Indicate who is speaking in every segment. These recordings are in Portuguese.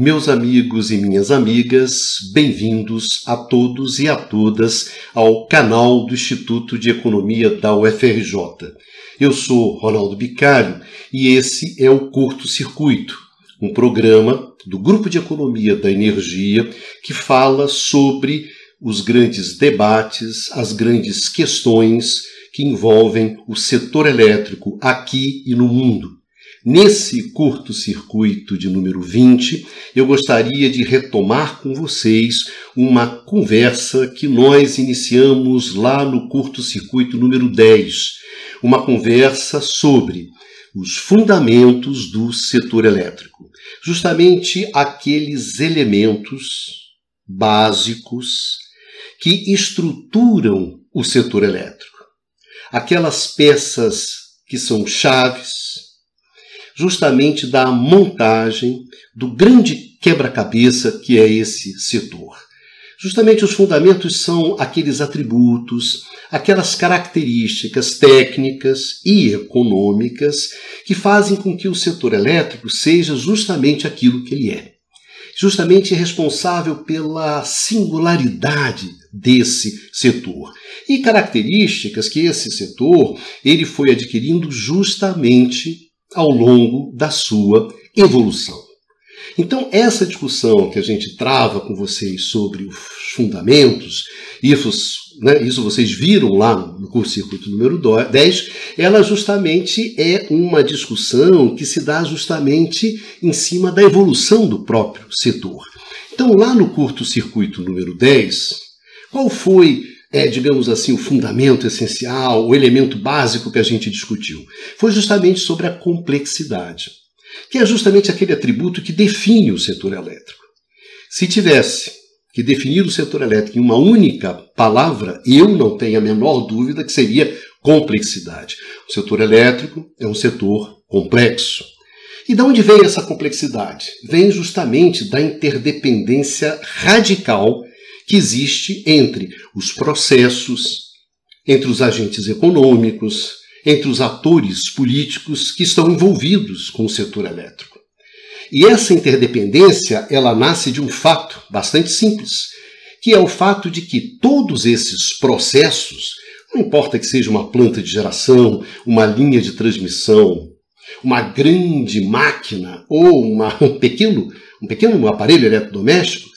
Speaker 1: Meus amigos e minhas amigas, bem-vindos a todos e a todas ao canal do Instituto de Economia da UFRJ. Eu sou Ronaldo Bicalho e esse é o Curto Circuito, um programa do Grupo de Economia da Energia que fala sobre os grandes debates, as grandes questões que envolvem o setor elétrico aqui e no mundo. Nesse curto-circuito de número 20, eu gostaria de retomar com vocês uma conversa que nós iniciamos lá no curto-circuito número 10. Uma conversa sobre os fundamentos do setor elétrico. Justamente aqueles elementos básicos que estruturam o setor elétrico. Aquelas peças que são chaves, justamente da montagem do grande quebra-cabeça que é esse setor. Justamente os fundamentos são aqueles atributos, aquelas características técnicas e econômicas que fazem com que o setor elétrico seja justamente aquilo que ele é. Justamente responsável pela singularidade desse setor e características que esse setor ele foi adquirindo justamente ao longo da sua evolução. Então, essa discussão que a gente trava com vocês sobre os fundamentos, isso, né, isso vocês viram lá no curso circuito número 10, ela justamente é uma discussão que se dá justamente em cima da evolução do próprio setor. Então, lá no curto-circuito número 10, qual foi é, digamos assim, o fundamento essencial, o elemento básico que a gente discutiu. Foi justamente sobre a complexidade, que é justamente aquele atributo que define o setor elétrico. Se tivesse que definir o setor elétrico em uma única palavra, eu não tenho a menor dúvida que seria complexidade. O setor elétrico é um setor complexo. E de onde vem essa complexidade? Vem justamente da interdependência radical que existe entre os processos, entre os agentes econômicos, entre os atores políticos que estão envolvidos com o setor elétrico. E essa interdependência, ela nasce de um fato bastante simples, que é o fato de que todos esses processos, não importa que seja uma planta de geração, uma linha de transmissão, uma grande máquina ou uma, um, pequeno, um pequeno aparelho eletrodoméstico,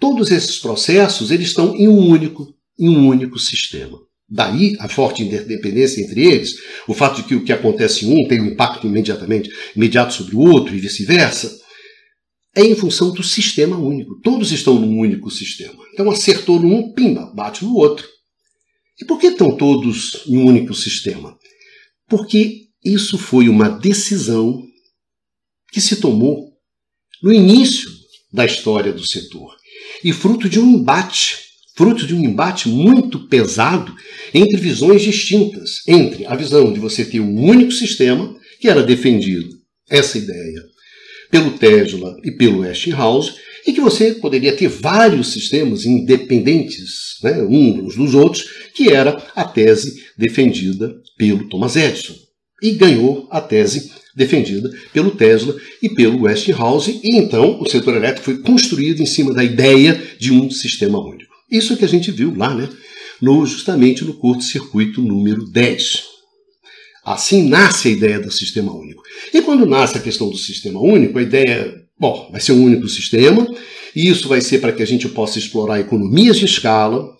Speaker 1: Todos esses processos eles estão em um único, em um único sistema. Daí a forte interdependência entre eles, o fato de que o que acontece em um tem um impacto imediatamente imediato sobre o outro e vice-versa, é em função do sistema único. Todos estão num único sistema. Então acertou num, pimba, bate no outro. E por que estão todos em um único sistema? Porque isso foi uma decisão que se tomou no início da história do setor e fruto de um embate, fruto de um embate muito pesado entre visões distintas, entre a visão de você ter um único sistema, que era defendido, essa ideia, pelo Tesla e pelo Westinghouse, e que você poderia ter vários sistemas independentes né, uns dos outros, que era a tese defendida pelo Thomas Edison. E ganhou a tese defendida pelo Tesla e pelo Westinghouse, e então o setor elétrico foi construído em cima da ideia de um sistema único. Isso que a gente viu lá, né? No, justamente no curto-circuito número 10. Assim nasce a ideia do sistema único. E quando nasce a questão do sistema único, a ideia, bom, vai ser um único sistema, e isso vai ser para que a gente possa explorar economias de escala,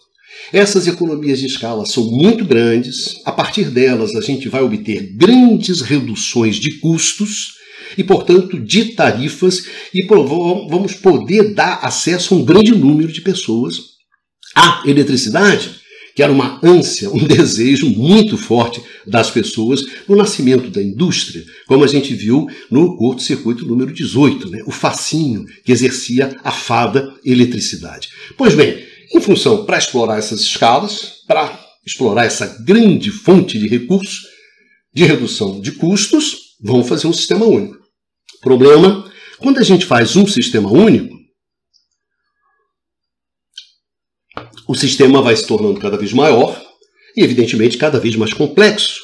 Speaker 1: essas economias de escala são muito grandes, a partir delas a gente vai obter grandes reduções de custos e, portanto, de tarifas, e vamos poder dar acesso a um grande número de pessoas à eletricidade, que era uma ânsia, um desejo muito forte das pessoas no nascimento da indústria, como a gente viu no curto-circuito número 18, né? o fascínio que exercia a fada eletricidade. Pois bem, em função para explorar essas escalas, para explorar essa grande fonte de recursos, de redução de custos, vamos fazer um sistema único. Problema, quando a gente faz um sistema único, o sistema vai se tornando cada vez maior e, evidentemente, cada vez mais complexo.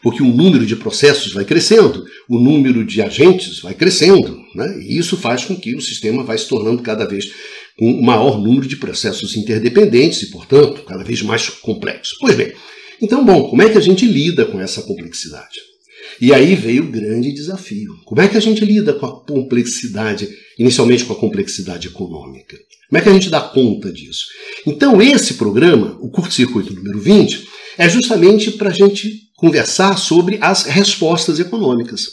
Speaker 1: porque o número de processos vai crescendo, o número de agentes vai crescendo, né? e isso faz com que o sistema vai se tornando cada vez com um maior número de processos interdependentes e, portanto, cada vez mais complexos. Pois bem, então, bom, como é que a gente lida com essa complexidade? E aí veio o grande desafio. Como é que a gente lida com a complexidade, inicialmente com a complexidade econômica? Como é que a gente dá conta disso? Então, esse programa, o curto-circuito número 20, é justamente para a gente conversar sobre as respostas econômicas.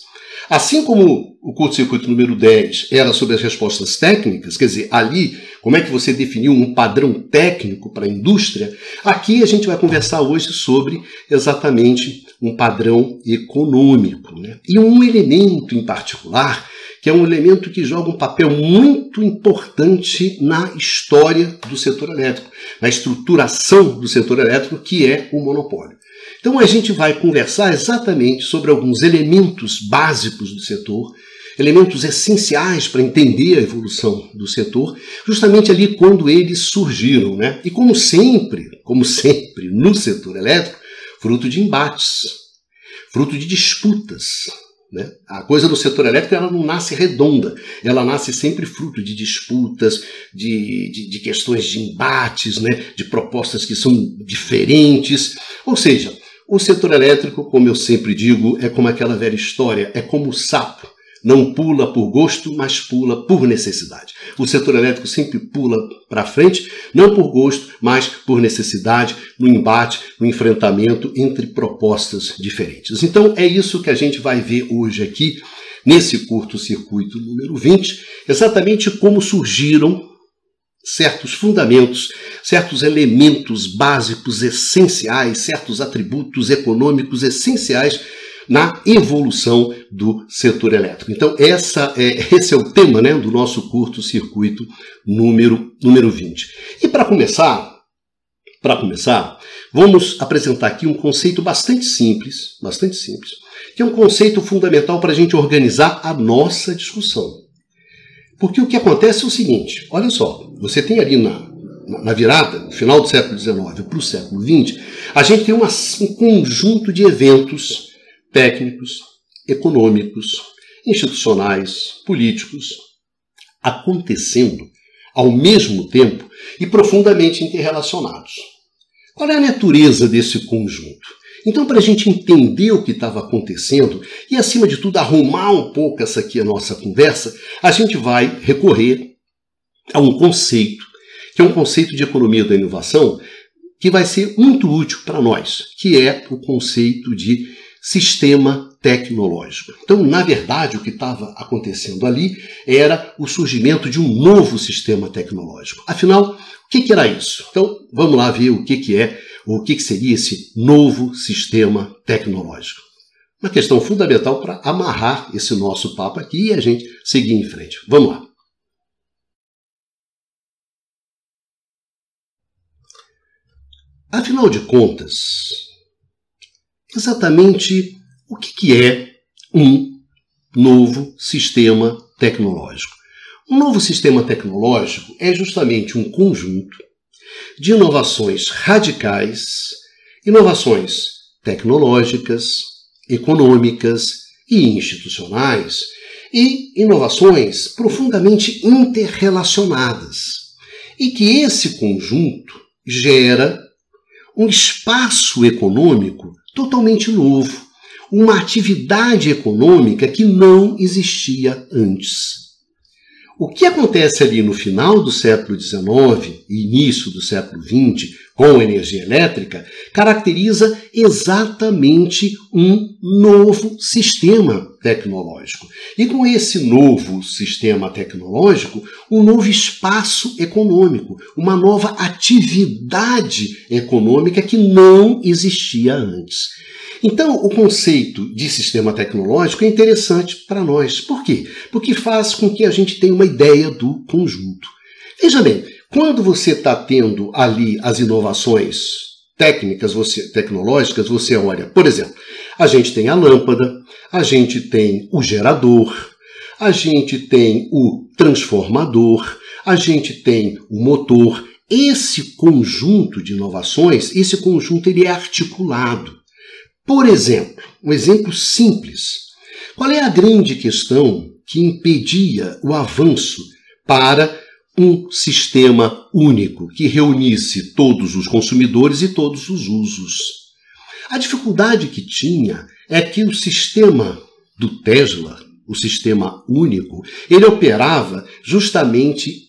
Speaker 1: Assim como o curto-circuito número 10 era sobre as respostas técnicas, quer dizer, ali, como é que você definiu um padrão técnico para a indústria, aqui a gente vai conversar hoje sobre exatamente um padrão econômico. Né? E um elemento em particular, que é um elemento que joga um papel muito importante na história do setor elétrico, na estruturação do setor elétrico, que é o monopólio. Então a gente vai conversar exatamente sobre alguns elementos básicos do setor, elementos essenciais para entender a evolução do setor, justamente ali quando eles surgiram, né? E como sempre, como sempre no setor elétrico, fruto de embates, fruto de disputas. Né? A coisa do setor elétrico ela não nasce redonda, ela nasce sempre fruto de disputas, de, de, de questões de embates, né? de propostas que são diferentes. Ou seja, o setor elétrico, como eu sempre digo, é como aquela velha história, é como o sapo. Não pula por gosto, mas pula por necessidade. O setor elétrico sempre pula para frente, não por gosto, mas por necessidade, no embate, no enfrentamento entre propostas diferentes. Então é isso que a gente vai ver hoje aqui, nesse curto-circuito número 20, exatamente como surgiram certos fundamentos, certos elementos básicos essenciais, certos atributos econômicos essenciais na evolução do setor elétrico. Então, essa é, esse é o tema né, do nosso curto-circuito número, número 20. E para começar, para começar, vamos apresentar aqui um conceito bastante simples, bastante simples, que é um conceito fundamental para a gente organizar a nossa discussão. Porque o que acontece é o seguinte: olha só, você tem ali na, na virada, no final do século XIX para o século XX, a gente tem uma, um conjunto de eventos técnicos, econômicos, institucionais, políticos, acontecendo ao mesmo tempo e profundamente interrelacionados. Qual é a natureza desse conjunto? Então, para a gente entender o que estava acontecendo e, acima de tudo, arrumar um pouco essa aqui a nossa conversa, a gente vai recorrer a um conceito, que é um conceito de economia da inovação, que vai ser muito útil para nós, que é o conceito de sistema tecnológico. Então, na verdade, o que estava acontecendo ali era o surgimento de um novo sistema tecnológico. Afinal, o que, que era isso? Então, vamos lá ver o que, que é o que seria esse novo sistema tecnológico. Uma questão fundamental para amarrar esse nosso papo aqui e a gente seguir em frente. Vamos lá. Afinal de contas, exatamente o que é um novo sistema tecnológico? Um novo sistema tecnológico é justamente um conjunto de inovações radicais, inovações tecnológicas, econômicas e institucionais, e inovações profundamente interrelacionadas, e que esse conjunto gera um espaço econômico totalmente novo, uma atividade econômica que não existia antes. O que acontece ali no final do século XIX e início do século XX com a energia elétrica caracteriza exatamente um novo sistema tecnológico. E com esse novo sistema tecnológico, um novo espaço econômico, uma nova atividade econômica que não existia antes. Então, o conceito de sistema tecnológico é interessante para nós. Por quê? Porque faz com que a gente tenha uma ideia do conjunto. Veja bem, quando você está tendo ali as inovações técnicas, você, tecnológicas, você olha, por exemplo, a gente tem a lâmpada, a gente tem o gerador, a gente tem o transformador, a gente tem o motor. Esse conjunto de inovações, esse conjunto ele é articulado Por exemplo, um exemplo simples. Qual é a grande questão que impedia o avanço para um sistema único que reunisse todos os consumidores e todos os usos? A dificuldade que tinha é que o sistema do Tesla, o sistema único, ele operava justamente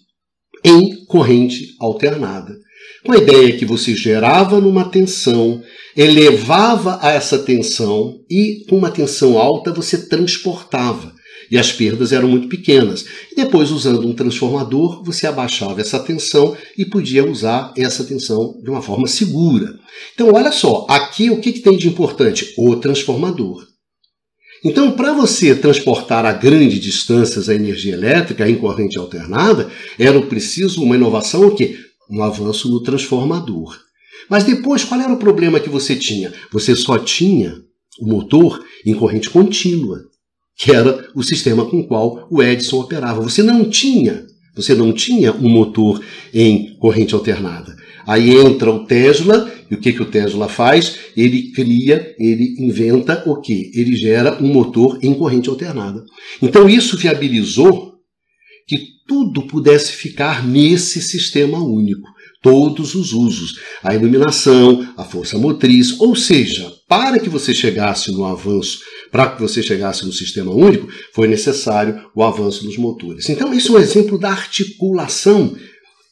Speaker 1: em corrente alternada. Com a ideia que você gerava numa tensão, elevava a essa tensão e com uma tensão alta você transportava. E as perdas eram muito pequenas. E depois, usando um transformador, você abaixava essa tensão e podia usar essa tensão de uma forma segura. Então, olha só, aqui o que, que tem de importante? O transformador. Então, para você transportar a grandes distâncias a energia elétrica em corrente alternada, era preciso uma inovação o quê? Um avanço no transformador. Mas depois, qual era o problema que você tinha? Você só tinha o motor em corrente contínua, que era o sistema com o qual o Edison operava. Você não tinha, você não tinha um motor em corrente alternada. Aí entra o Tesla, e o que, que o Tesla faz? Ele cria, ele inventa o que? Ele gera um motor em corrente alternada. Então isso viabilizou que tudo pudesse ficar nesse sistema único todos os usos, a iluminação, a força motriz, ou seja, para que você chegasse no avanço, para que você chegasse no sistema único, foi necessário o avanço dos motores. Então, isso é um exemplo da articulação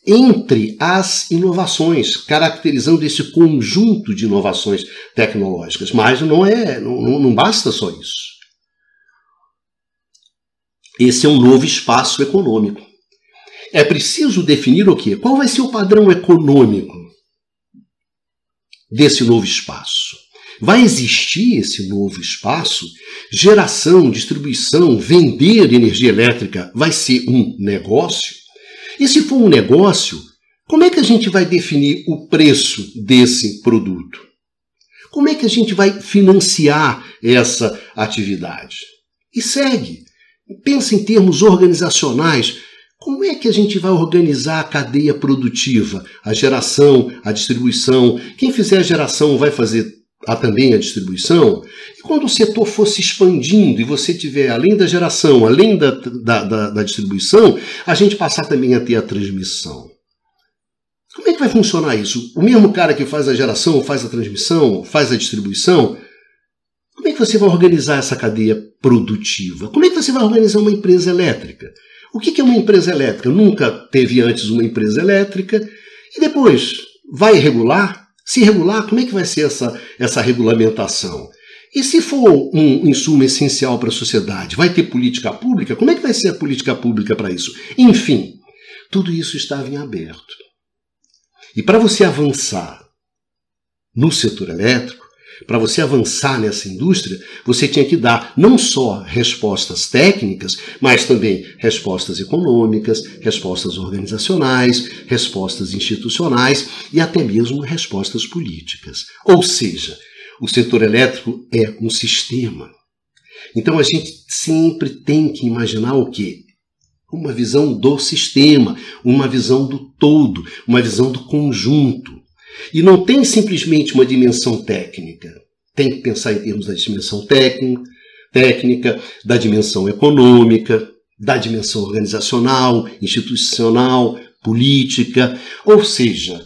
Speaker 1: entre as inovações, caracterizando esse conjunto de inovações tecnológicas. Mas não é, não, não basta só isso. Esse é um novo espaço econômico. É preciso definir o quê? Qual vai ser o padrão econômico desse novo espaço? Vai existir esse novo espaço? Geração, distribuição, vender energia elétrica vai ser um negócio? E se for um negócio, como é que a gente vai definir o preço desse produto? Como é que a gente vai financiar essa atividade? E segue. Pensa em termos organizacionais. Como é que a gente vai organizar a cadeia produtiva? A geração, a distribuição. Quem fizer a geração vai fazer a, também a distribuição? E quando o setor for se expandindo e você tiver, além da geração, além da, da, da, da distribuição, a gente passar também a ter a transmissão. Como é que vai funcionar isso? O mesmo cara que faz a geração, faz a transmissão, faz a distribuição, como é que você vai organizar essa cadeia produtiva? Como é que você vai organizar uma empresa elétrica? O que é uma empresa elétrica? Nunca teve antes uma empresa elétrica. E depois, vai regular? Se regular, como é que vai ser essa, essa regulamentação? E se for um insumo essencial para a sociedade, vai ter política pública? Como é que vai ser a política pública para isso? Enfim, tudo isso estava em aberto. E para você avançar no setor elétrico, para você avançar nessa indústria, você tinha que dar não só respostas técnicas, mas também respostas econômicas, respostas organizacionais, respostas institucionais e até mesmo respostas políticas. Ou seja, o setor elétrico é um sistema. Então a gente sempre tem que imaginar o quê? Uma visão do sistema, uma visão do todo, uma visão do conjunto. E não tem simplesmente uma dimensão técnica. Tem que pensar em termos da dimensão técnica, técnica, da dimensão econômica, da dimensão organizacional, institucional, política. Ou seja,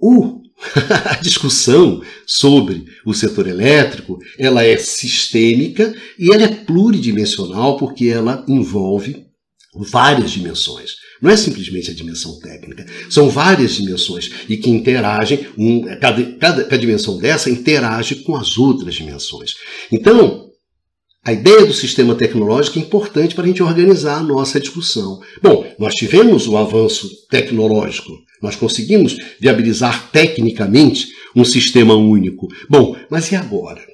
Speaker 1: o, a discussão sobre o setor elétrico ela é sistêmica e ela é pluridimensional porque ela envolve várias dimensões. Não é simplesmente a dimensão técnica, são várias dimensões e que interagem, um, cada, cada, cada dimensão dessa interage com as outras dimensões. Então, a ideia do sistema tecnológico é importante para a gente organizar a nossa discussão. Bom, nós tivemos o avanço tecnológico, nós conseguimos viabilizar tecnicamente um sistema único. Bom, mas e agora?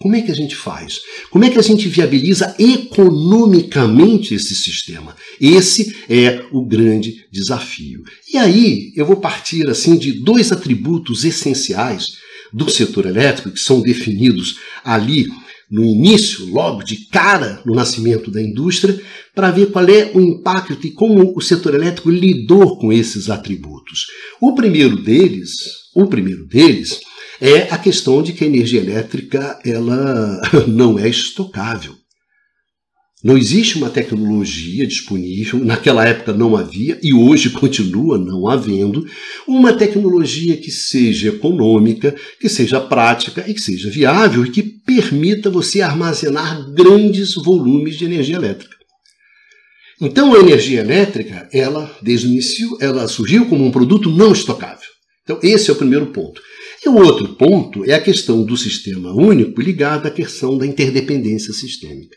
Speaker 1: Como é que a gente faz? Como é que a gente viabiliza economicamente esse sistema? Esse é o grande desafio. E aí eu vou partir assim de dois atributos essenciais do setor elétrico que são definidos ali no início, logo de cara no nascimento da indústria, para ver qual é o impacto e como o setor elétrico lidou com esses atributos. O primeiro deles, o primeiro deles é a questão de que a energia elétrica ela não é estocável. Não existe uma tecnologia disponível, naquela época não havia e hoje continua não havendo, uma tecnologia que seja econômica, que seja prática e que seja viável e que permita você armazenar grandes volumes de energia elétrica. Então a energia elétrica, ela desde o início, ela surgiu como um produto não estocável. Então esse é o primeiro ponto. E o outro ponto é a questão do sistema único ligado à questão da interdependência sistêmica.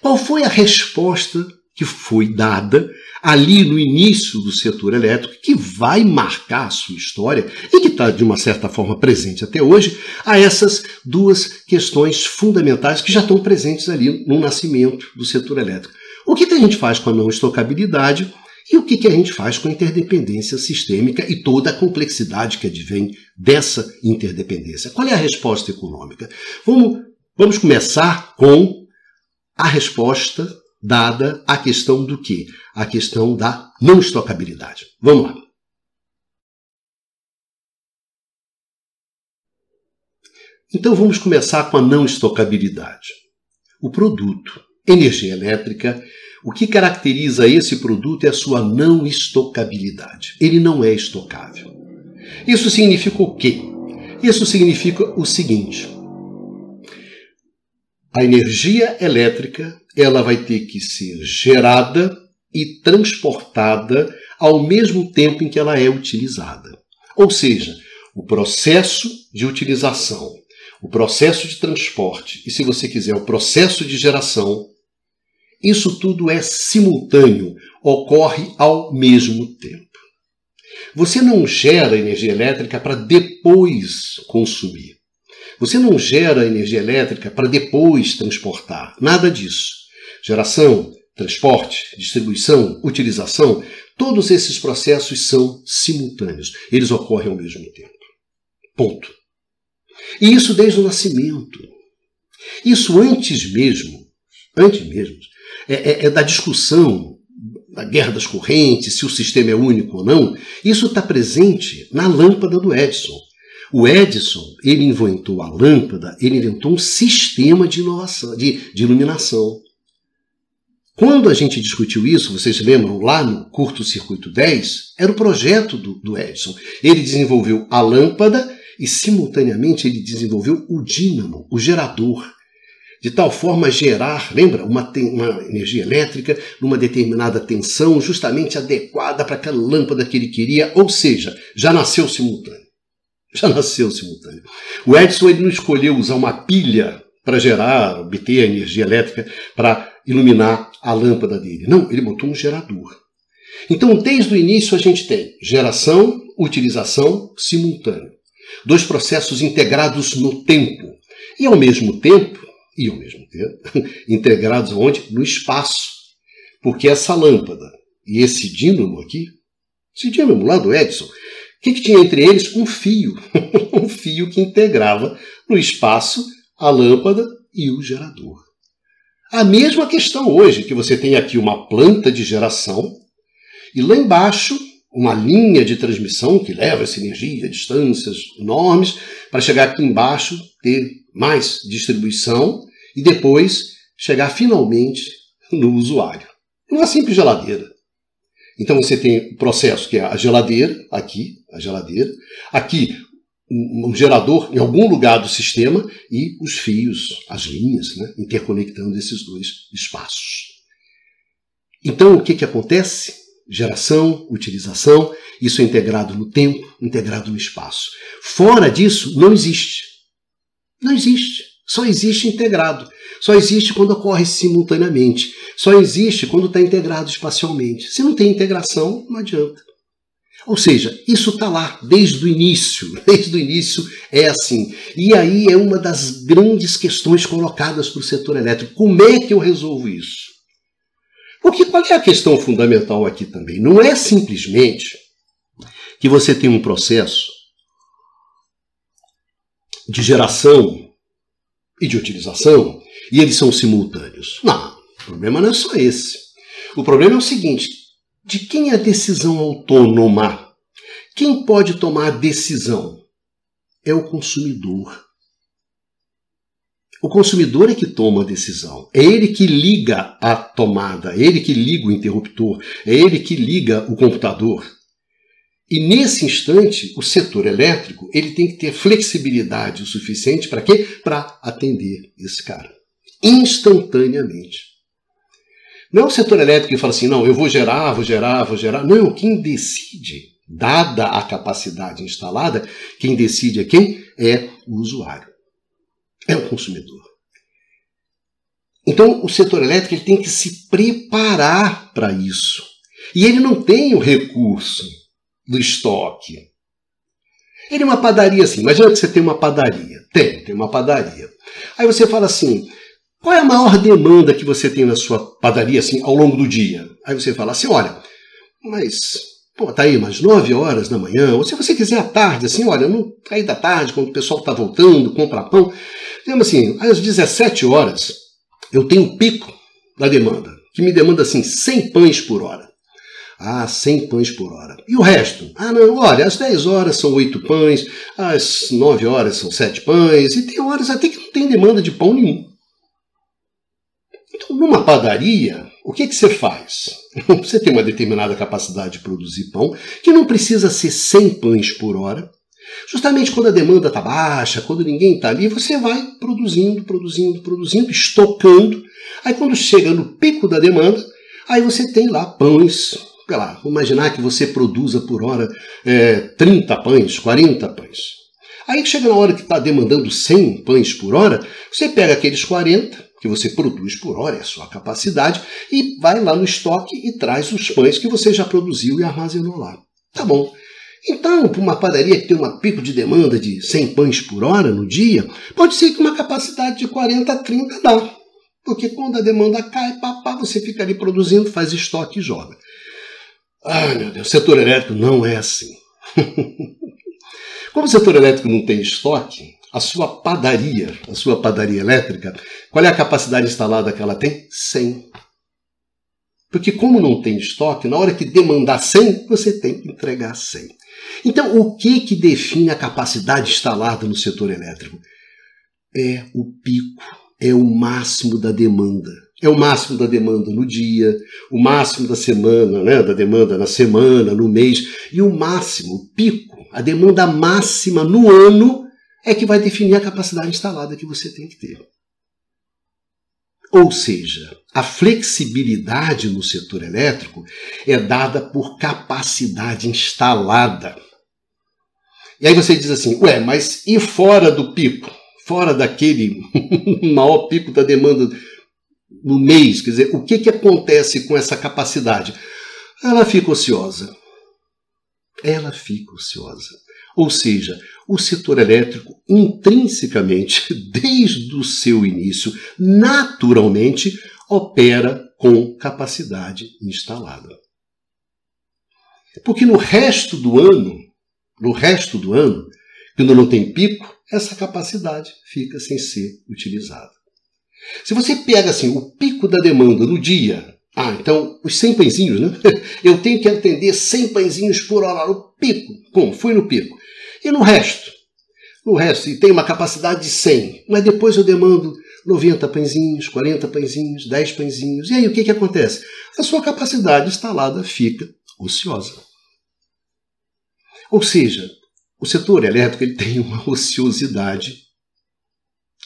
Speaker 1: Qual foi a resposta que foi dada ali no início do setor elétrico, que vai marcar a sua história e que está, de uma certa forma, presente até hoje, a essas duas questões fundamentais que já estão presentes ali no nascimento do setor elétrico. O que a gente faz com a não estocabilidade e o que, que a gente faz com a interdependência sistêmica e toda a complexidade que advém dessa interdependência? Qual é a resposta econômica? Vamos, vamos começar com a resposta dada à questão do que? A questão da não estocabilidade. Vamos lá. Então vamos começar com a não estocabilidade. O produto energia elétrica, o que caracteriza esse produto é a sua não estocabilidade. Ele não é estocável. Isso significa o quê? Isso significa o seguinte: a energia elétrica ela vai ter que ser gerada e transportada ao mesmo tempo em que ela é utilizada. Ou seja, o processo de utilização, o processo de transporte e, se você quiser, o processo de geração, isso tudo é simultâneo, ocorre ao mesmo tempo. Você não gera energia elétrica para depois consumir. Você não gera energia elétrica para depois transportar. Nada disso. Geração, transporte, distribuição, utilização, todos esses processos são simultâneos. Eles ocorrem ao mesmo tempo. Ponto. E isso desde o nascimento. Isso antes mesmo, antes mesmo, é, é, é da discussão da guerra das correntes, se o sistema é único ou não. Isso está presente na lâmpada do Edison. O Edison, ele inventou a lâmpada, ele inventou um sistema de inovação, de, de iluminação. Quando a gente discutiu isso, vocês lembram, lá no curto-circuito 10, era o projeto do, do Edison. Ele desenvolveu a lâmpada e, simultaneamente, ele desenvolveu o dínamo, o gerador, de tal forma a gerar, lembra, uma, uma energia elétrica numa determinada tensão, justamente adequada para aquela lâmpada que ele queria, ou seja, já nasceu simultâneo já nasceu simultâneo. O Edison ele não escolheu usar uma pilha para gerar, obter a energia elétrica para iluminar a lâmpada dele. Não, ele botou um gerador. Então, desde o início, a gente tem geração, utilização simultânea. Dois processos integrados no tempo. E ao mesmo tempo, e ao mesmo tempo, integrados onde? No espaço. Porque essa lâmpada e esse dínamo aqui, esse dínamo lá do Edison, o que, que tinha entre eles? Um fio. um fio que integrava no espaço a lâmpada e o gerador. A mesma questão hoje, que você tem aqui uma planta de geração e lá embaixo uma linha de transmissão que leva essa energia a distâncias enormes para chegar aqui embaixo, ter mais distribuição e depois chegar finalmente no usuário. Uma simples geladeira. Então você tem o processo que é a geladeira, aqui, a geladeira, aqui um, gerador em algum lugar do sistema e os fios, as linhas, né, interconectando esses dois espaços. Então o que, que acontece? Geração, utilização, isso é integrado no tempo, integrado no espaço. Fora disso, não existe. Não existe. Só existe integrado. Só existe quando ocorre simultaneamente. Só existe quando está integrado espacialmente. Se não tem integração, não adianta. Ou seja, isso está lá desde o início. Desde o início é assim. E aí é uma das grandes questões colocadas para o setor elétrico. Como é que eu resolvo isso? Porque qual é a questão fundamental aqui também? Não é simplesmente que você tem um processo de geração e de utilização e eles são simultâneos. Não, o problema não é só esse. O problema é o seguinte: de quem é a decisão autônoma? Quem pode tomar a decisão? é o consumidor. O consumidor é que toma a decisão. É ele que liga a tomada, é ele que liga o interruptor, é ele que liga o computador. E nesse instante, o setor elétrico ele tem que ter flexibilidade o suficiente para quê? Para atender esse cara instantaneamente. Não é o setor elétrico que fala assim, não, eu vou gerar, vou gerar, vou gerar. Não, quem decide, dada a capacidade instalada, quem decide é quem? É o usuário, é o consumidor. Então, o setor elétrico ele tem que se preparar para isso. E ele não tem o recurso do estoque. Ele é uma padaria assim. Imagina que você tem uma padaria. Tem, tem uma padaria. Aí você fala assim: qual é a maior demanda que você tem na sua padaria assim ao longo do dia? Aí você fala assim: olha, mas pô, tá aí umas 9 horas da manhã, ou se você quiser à tarde, assim, olha, no aí da tarde, quando o pessoal está voltando, compra pão. Digamos assim, às 17 horas eu tenho o pico da demanda, que me demanda assim 100 pães por hora. Ah, 100 pães por hora. E o resto? Ah, não, olha, às 10 horas são 8 pães, às 9 horas são 7 pães, e tem horas até que não tem demanda de pão nenhum. Então, numa padaria, o que, que você faz? Você tem uma determinada capacidade de produzir pão, que não precisa ser 100 pães por hora. Justamente quando a demanda está baixa, quando ninguém está ali, você vai produzindo, produzindo, produzindo, estocando. Aí quando chega no pico da demanda, aí você tem lá pães sei lá, imaginar que você produza por hora é, 30 pães, 40 pães. Aí chega na hora que está demandando 100 pães por hora, você pega aqueles 40 que você produz por hora, é a sua capacidade, e vai lá no estoque e traz os pães que você já produziu e armazenou lá. Tá bom. Então, para uma padaria que tem um pico de demanda de 100 pães por hora no dia, pode ser que uma capacidade de 40 a 30 dá. Porque quando a demanda cai, papá, você fica ali produzindo, faz estoque e joga. Ai, meu Deus, o setor elétrico não é assim. Como o setor elétrico não tem estoque, a sua padaria, a sua padaria elétrica, qual é a capacidade instalada que ela tem? 100. Porque como não tem estoque, na hora que demandar 100, você tem que entregar 100. Então, o que que define a capacidade instalada no setor elétrico? É o pico, é o máximo da demanda. É o máximo da demanda no dia, o máximo da semana, né, da demanda na semana, no mês, e o máximo, o pico, a demanda máxima no ano é que vai definir a capacidade instalada que você tem que ter. Ou seja, a flexibilidade no setor elétrico é dada por capacidade instalada. E aí você diz assim, ué, mas e fora do pico? Fora daquele maior pico da demanda no mês. Quer dizer, o que, que acontece com essa capacidade? Ela fica ociosa. Ela fica ociosa. Ou seja, o setor elétrico, intrinsecamente, desde o seu início, naturalmente, opera com capacidade instalada. Porque no resto do ano, no resto do ano, quando não tem pico, essa capacidade fica sem ser utilizada. Se você pega assim o pico da demanda no dia, ah, então os 100 pãezinhos, né? Eu tenho que atender 100 pãezinhos por hora no pico. Como? Fui no pico. E no resto? No resto, e tem uma capacidade de 100, mas depois eu demando 90 pãezinhos, 40 pãezinhos, 10 pãezinhos. E aí o que, que acontece? A sua capacidade instalada fica ociosa. Ou seja, o setor elétrico ele tem uma ociosidade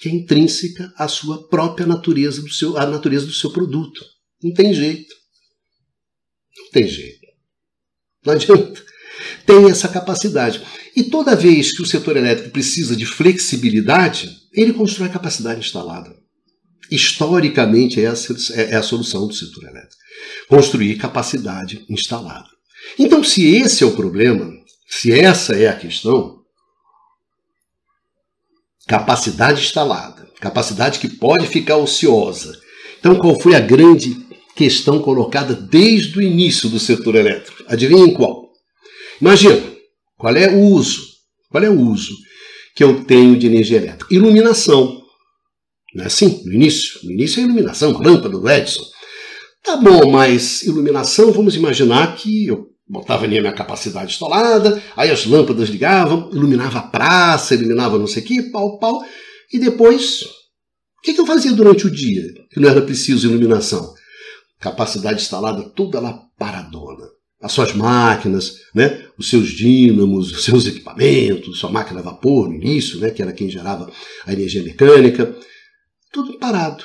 Speaker 1: que é intrínseca à sua própria natureza, do seu, à natureza do seu produto. Não tem jeito. Não tem jeito. Não adianta. Tem essa capacidade. E toda vez que o setor elétrico precisa de flexibilidade, ele constrói capacidade instalada. Historicamente, essa é a solução do setor elétrico. Construir capacidade instalada. Então, se esse é o problema, se essa é a questão, capacidade instalada, capacidade que pode ficar ociosa. Então, qual foi a grande questão colocada desde o início do setor elétrico? Adivinhem qual? Imagina, qual é o uso? Qual é o uso que eu tenho de energia elétrica? Iluminação. Não é assim? No início. No início é iluminação, lâmpada do Edison. Tá bom, mas iluminação, vamos imaginar que eu botava ali a minha capacidade instalada, aí as lâmpadas ligavam, iluminava a praça, iluminava não sei o que, pau, pau. E depois, o que, que eu fazia durante o dia, que não era preciso iluminação? Capacidade instalada toda lá paradona. As suas máquinas, né? os seus dínamos, os seus equipamentos, sua máquina a vapor no início, né? que era quem gerava a energia mecânica, tudo parado.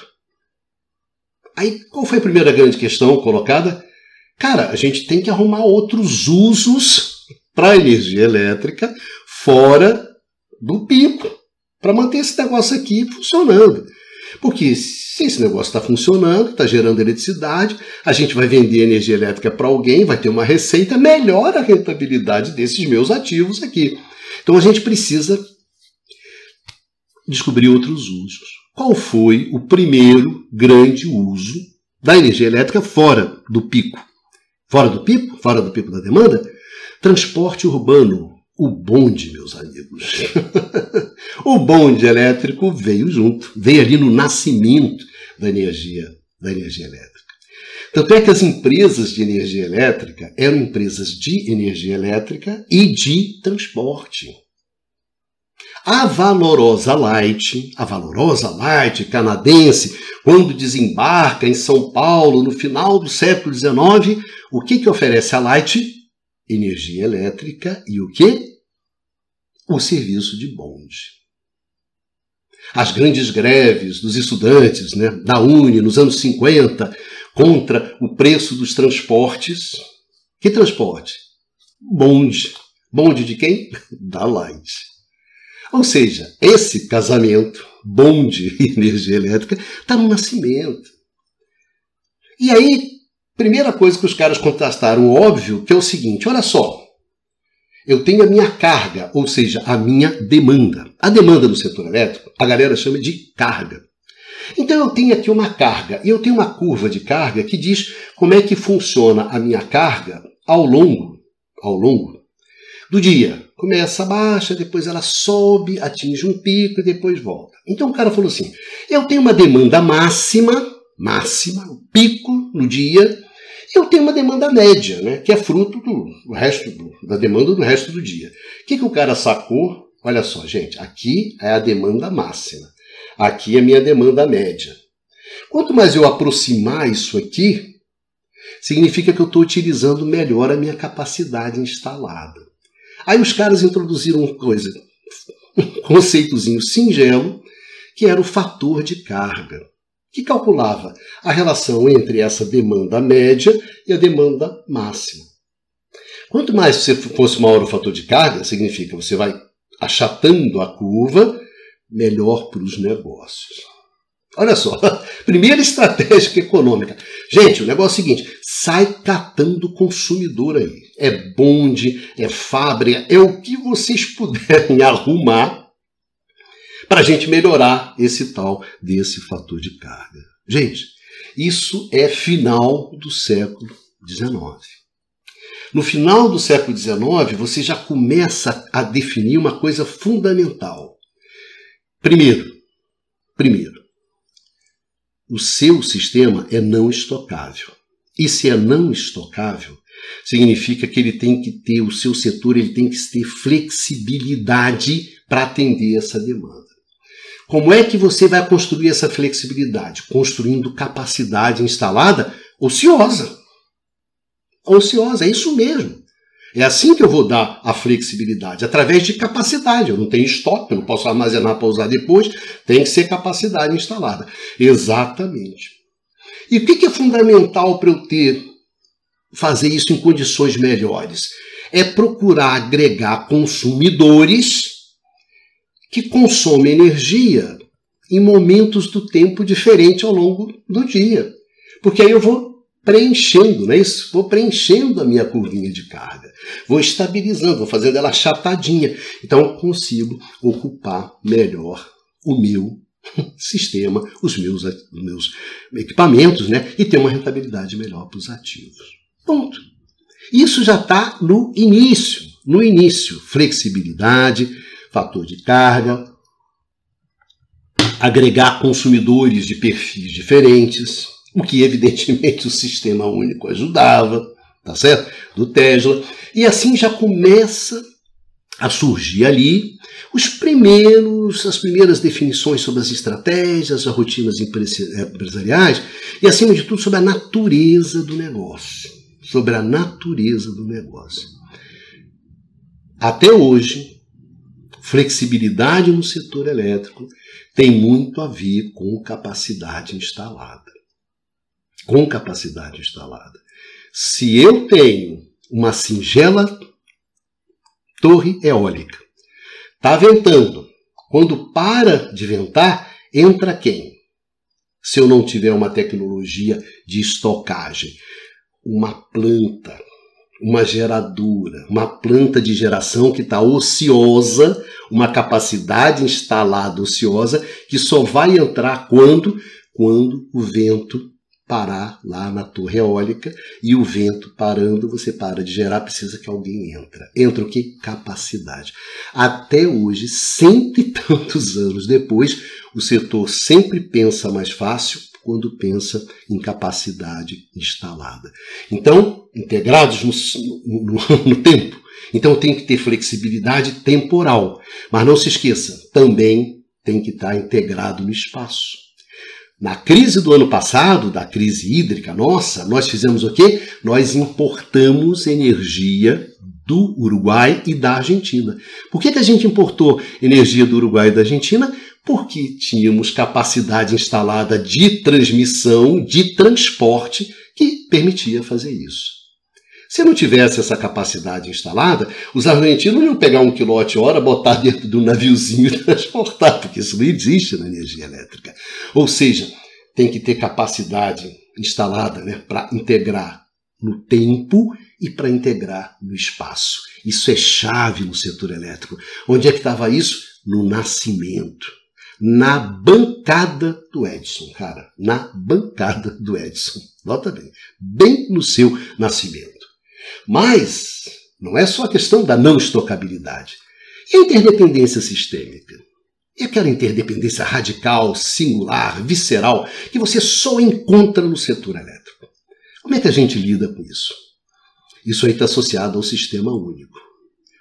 Speaker 1: Aí qual foi a primeira grande questão colocada? Cara, a gente tem que arrumar outros usos para energia elétrica fora do pico, para manter esse negócio aqui funcionando. Porque se esse negócio está funcionando, está gerando eletricidade, a gente vai vender energia elétrica para alguém, vai ter uma receita, melhora a rentabilidade desses meus ativos aqui. Então a gente precisa descobrir outros usos. Qual foi o primeiro grande uso da energia elétrica fora do pico? Fora do pico? Fora do pico da demanda? Transporte urbano. O bonde, meus amigos. o bonde elétrico veio junto, veio ali no nascimento da energia, da energia elétrica. Tanto é que as empresas de energia elétrica eram empresas de energia elétrica e de transporte. A Valorosa Light, a Valorosa Light canadense, quando desembarca em São Paulo no final do século XIX, o que, que oferece a Light? Energia elétrica e o que? O serviço de bonde. As grandes greves dos estudantes né, da Uni nos anos 50 contra o preço dos transportes. Que transporte? Bonde. Bonde de quem? Da Light. Ou seja, esse casamento, bonde e energia elétrica, está no nascimento. E aí, primeira coisa que os caras contrastaram, óbvio, que é o seguinte: olha só, eu tenho a minha carga, ou seja, a minha demanda. A demanda no setor elétrico, a galera chama de carga. Então eu tenho aqui uma carga, e eu tenho uma curva de carga que diz como é que funciona a minha carga ao longo, ao longo do dia. Começa baixa, depois ela sobe, atinge um pico e depois volta. Então o cara falou assim: eu tenho uma demanda máxima, máxima, pico no dia, eu tenho uma demanda média, né, que é fruto do resto do, da demanda do resto do dia. O que, que o cara sacou? Olha só, gente, aqui é a demanda máxima, aqui é a minha demanda média. Quanto mais eu aproximar isso aqui, significa que eu estou utilizando melhor a minha capacidade instalada. Aí os caras introduziram uma coisa, um conceitozinho singelo, que era o fator de carga, que calculava a relação entre essa demanda média e a demanda máxima. Quanto mais você fosse maior o fator de carga, significa você vai achatando a curva, melhor para os negócios. Olha só, primeira estratégia econômica. Gente, o negócio é o seguinte: sai catando consumidor aí. É bonde, é fábrica, é o que vocês puderem arrumar para a gente melhorar esse tal desse fator de carga. Gente, isso é final do século XIX. No final do século XIX, você já começa a definir uma coisa fundamental. Primeiro, primeiro, o seu sistema é não estocável. E se é não estocável, significa que ele tem que ter, o seu setor ele tem que ter flexibilidade para atender essa demanda. Como é que você vai construir essa flexibilidade? Construindo capacidade instalada ociosa. Ociosa, é isso mesmo. É assim que eu vou dar a flexibilidade, através de capacidade. Eu não tenho estoque, eu não posso armazenar para usar depois, tem que ser capacidade instalada. Exatamente. E o que é fundamental para eu ter fazer isso em condições melhores? É procurar agregar consumidores que consomem energia em momentos do tempo diferente ao longo do dia. Porque aí eu vou preenchendo, não é isso? Vou preenchendo a minha curvinha de carga, vou estabilizando, vou fazendo ela chatadinha. Então eu consigo ocupar melhor o meu sistema, os meus, os meus equipamentos, né? E ter uma rentabilidade melhor para os ativos. Ponto. Isso já está no início. No início, flexibilidade, fator de carga, agregar consumidores de perfis diferentes, o que evidentemente o sistema único ajudava. tá certo? Do Tesla. E assim já começa a surgir ali os primeiros, as primeiras definições sobre as estratégias, as rotinas empresariais e, acima de tudo, sobre a natureza do negócio. Sobre a natureza do negócio. Até hoje, flexibilidade no setor elétrico tem muito a ver com capacidade instalada. Com capacidade instalada. Se eu tenho uma singela torre eólica, está ventando. Quando para de ventar, entra quem? Se eu não tiver uma tecnologia de estocagem, uma planta uma geradora, uma planta de geração que está ociosa, uma capacidade instalada ociosa, que só vai entrar quando? Quando o vento parar lá na torre eólica e o vento parando, você para de gerar, precisa que alguém entra. Entra o que? Capacidade. Até hoje, cento e tantos anos depois, o setor sempre pensa mais fácil, quando pensa em capacidade instalada. Então, integrados no, no, no tempo. Então tem que ter flexibilidade temporal. Mas não se esqueça, também tem que estar integrado no espaço. Na crise do ano passado, da crise hídrica nossa, nós fizemos o quê? Nós importamos energia do Uruguai e da Argentina. Por que, que a gente importou energia do Uruguai e da Argentina? porque tínhamos capacidade instalada de transmissão, de transporte, que permitia fazer isso. Se não tivesse essa capacidade instalada, os argentinos iam pegar um quilowatt-hora, botar dentro do naviozinho e transportar, porque isso não existe na energia elétrica. Ou seja, tem que ter capacidade instalada né, para integrar no tempo e para integrar no espaço. Isso é chave no setor elétrico. Onde é que estava isso? No nascimento na bancada do Edson, cara, na bancada do Edson. Nota bem, bem no seu nascimento. Mas não é só a questão da não estocabilidade. E a interdependência sistêmica? E aquela interdependência radical, singular, visceral, que você só encontra no setor elétrico? Como é que a gente lida com isso? Isso aí está associado ao sistema único.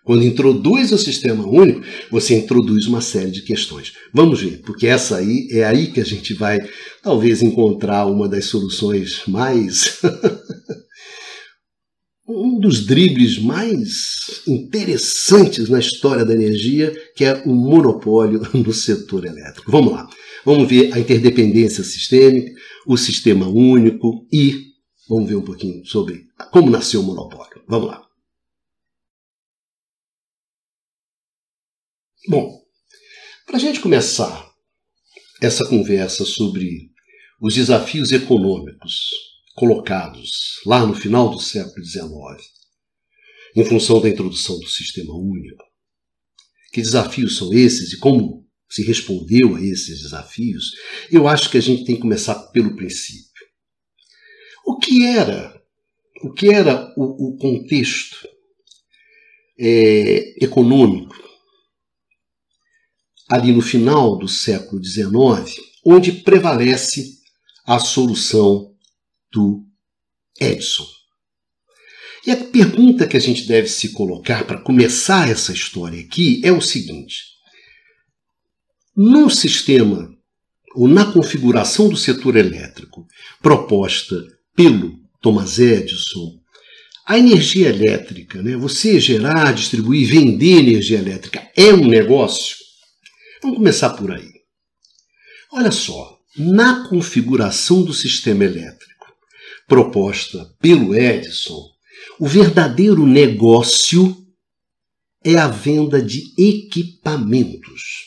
Speaker 1: Quando introduz o sistema único, você introduz uma série de questões. Vamos ver, porque essa aí é aí que a gente vai talvez encontrar uma das soluções mais um dos dribles mais interessantes na história da energia, que é o monopólio no setor elétrico. Vamos lá. Vamos ver a interdependência sistêmica, o sistema único e vamos ver um pouquinho sobre como nasceu o monopólio. Vamos lá. Bom, para a gente começar essa conversa sobre os desafios econômicos colocados lá no final do século XIX, em função da introdução do sistema único, que desafios são esses e como se respondeu a esses desafios, eu acho que a gente tem que começar pelo princípio. O que era, o que era o, o contexto é, econômico ali no final do século XIX, onde prevalece a solução do Edison. E a pergunta que a gente deve se colocar para começar essa história aqui é o seguinte: no sistema ou na configuração do setor elétrico proposta pelo Thomas Edison, a energia elétrica, né, você gerar, distribuir, vender energia elétrica é um negócio? Vamos começar por aí. Olha só, na configuração do sistema elétrico proposta pelo Edison, o verdadeiro negócio é a venda de equipamentos.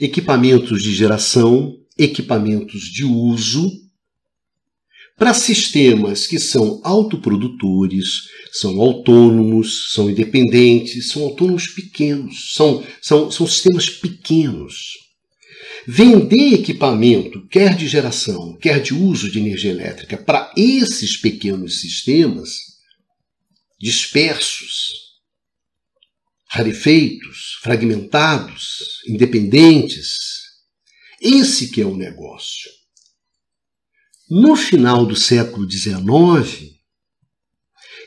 Speaker 1: Equipamentos de geração, equipamentos de uso, para sistemas que são autoprodutores, são autônomos, são independentes, são autônomos pequenos, são, são, são sistemas pequenos. Vender equipamento, quer de geração, quer de uso de energia elétrica, para esses pequenos sistemas dispersos, rarefeitos, fragmentados, independentes, esse que é o negócio. No final do século XIX,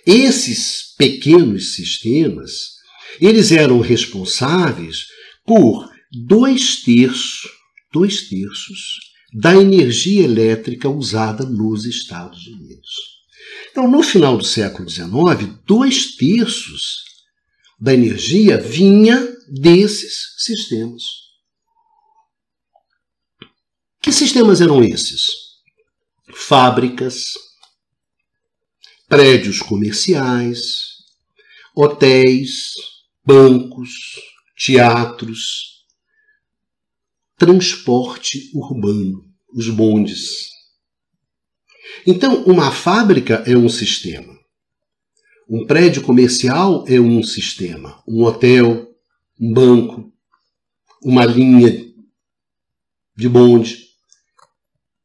Speaker 1: Esses pequenos sistemas, eles eram responsáveis por dois terços, dois terços da energia elétrica usada nos Estados Unidos. Então, no final do século XIX, dois terços da energia vinha desses sistemas. Que sistemas eram esses? Fábricas, prédios comerciais, hotéis, bancos, teatros, transporte urbano, os bondes. Então, uma fábrica é um sistema. Um prédio comercial é um sistema. Um hotel, um banco, uma linha de bonde.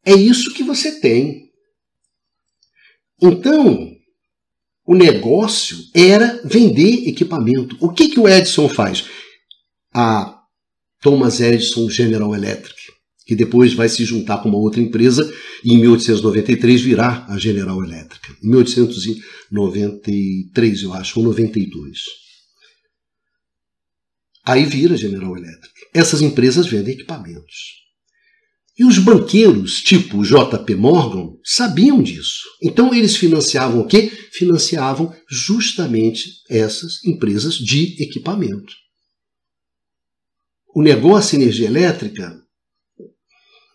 Speaker 1: É isso que você tem. Então, o negócio era vender equipamento. O que, que o Edison faz? A Thomas Edison General Electric, que depois vai se juntar com uma outra empresa e em 1893 virá a General Electric. Em 1893, eu acho, ou 92. Aí vira a General Electric. Essas empresas vendem equipamentos. E os banqueiros, tipo JP Morgan, sabiam disso. Então eles financiavam o quê? Financiavam justamente essas empresas de equipamento. O negócio energia elétrica?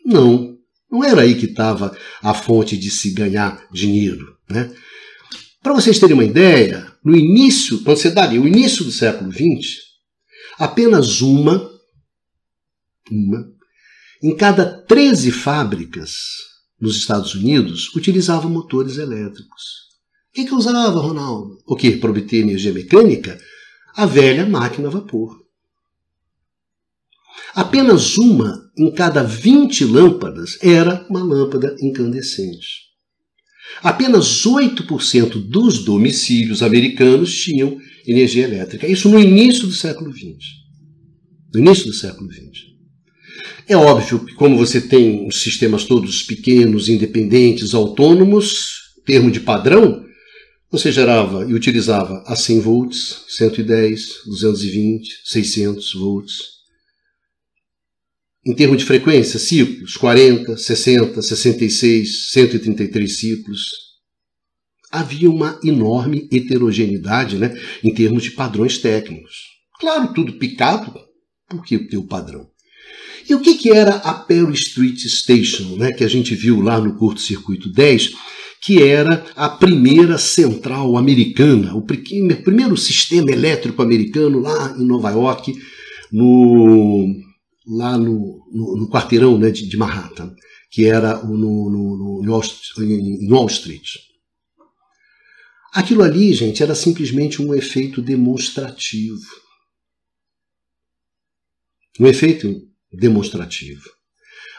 Speaker 1: Não. Não era aí que estava a fonte de se ganhar dinheiro. Né? Para vocês terem uma ideia, no início, quando você daria o início do século XX, apenas uma, uma em cada 13 fábricas nos Estados Unidos utilizava motores elétricos. O que, que usava, Ronaldo? O que? Para obter energia mecânica? A velha máquina a vapor. Apenas uma em cada 20 lâmpadas era uma lâmpada incandescente. Apenas 8% dos domicílios americanos tinham energia elétrica. Isso no início do século XX. No início do século XX. É óbvio que, como você tem os sistemas todos pequenos, independentes, autônomos, termo de padrão, você gerava e utilizava a 100 volts, 110, 220, 600 volts. Em termos de frequência, ciclos, 40, 60, 66, 133 ciclos. Havia uma enorme heterogeneidade né, em termos de padrões técnicos. Claro, tudo picado, porque tem o padrão. E o que, que era a Perry Street Station, né, que a gente viu lá no curto-circuito 10, que era a primeira central americana, o primeiro sistema elétrico americano lá em Nova York, no, lá no, no, no quarteirão né, de, de, Manhattan, que era no, no, no em Wall Street. Aquilo ali, gente, era simplesmente um efeito demonstrativo. Um efeito demonstrativo.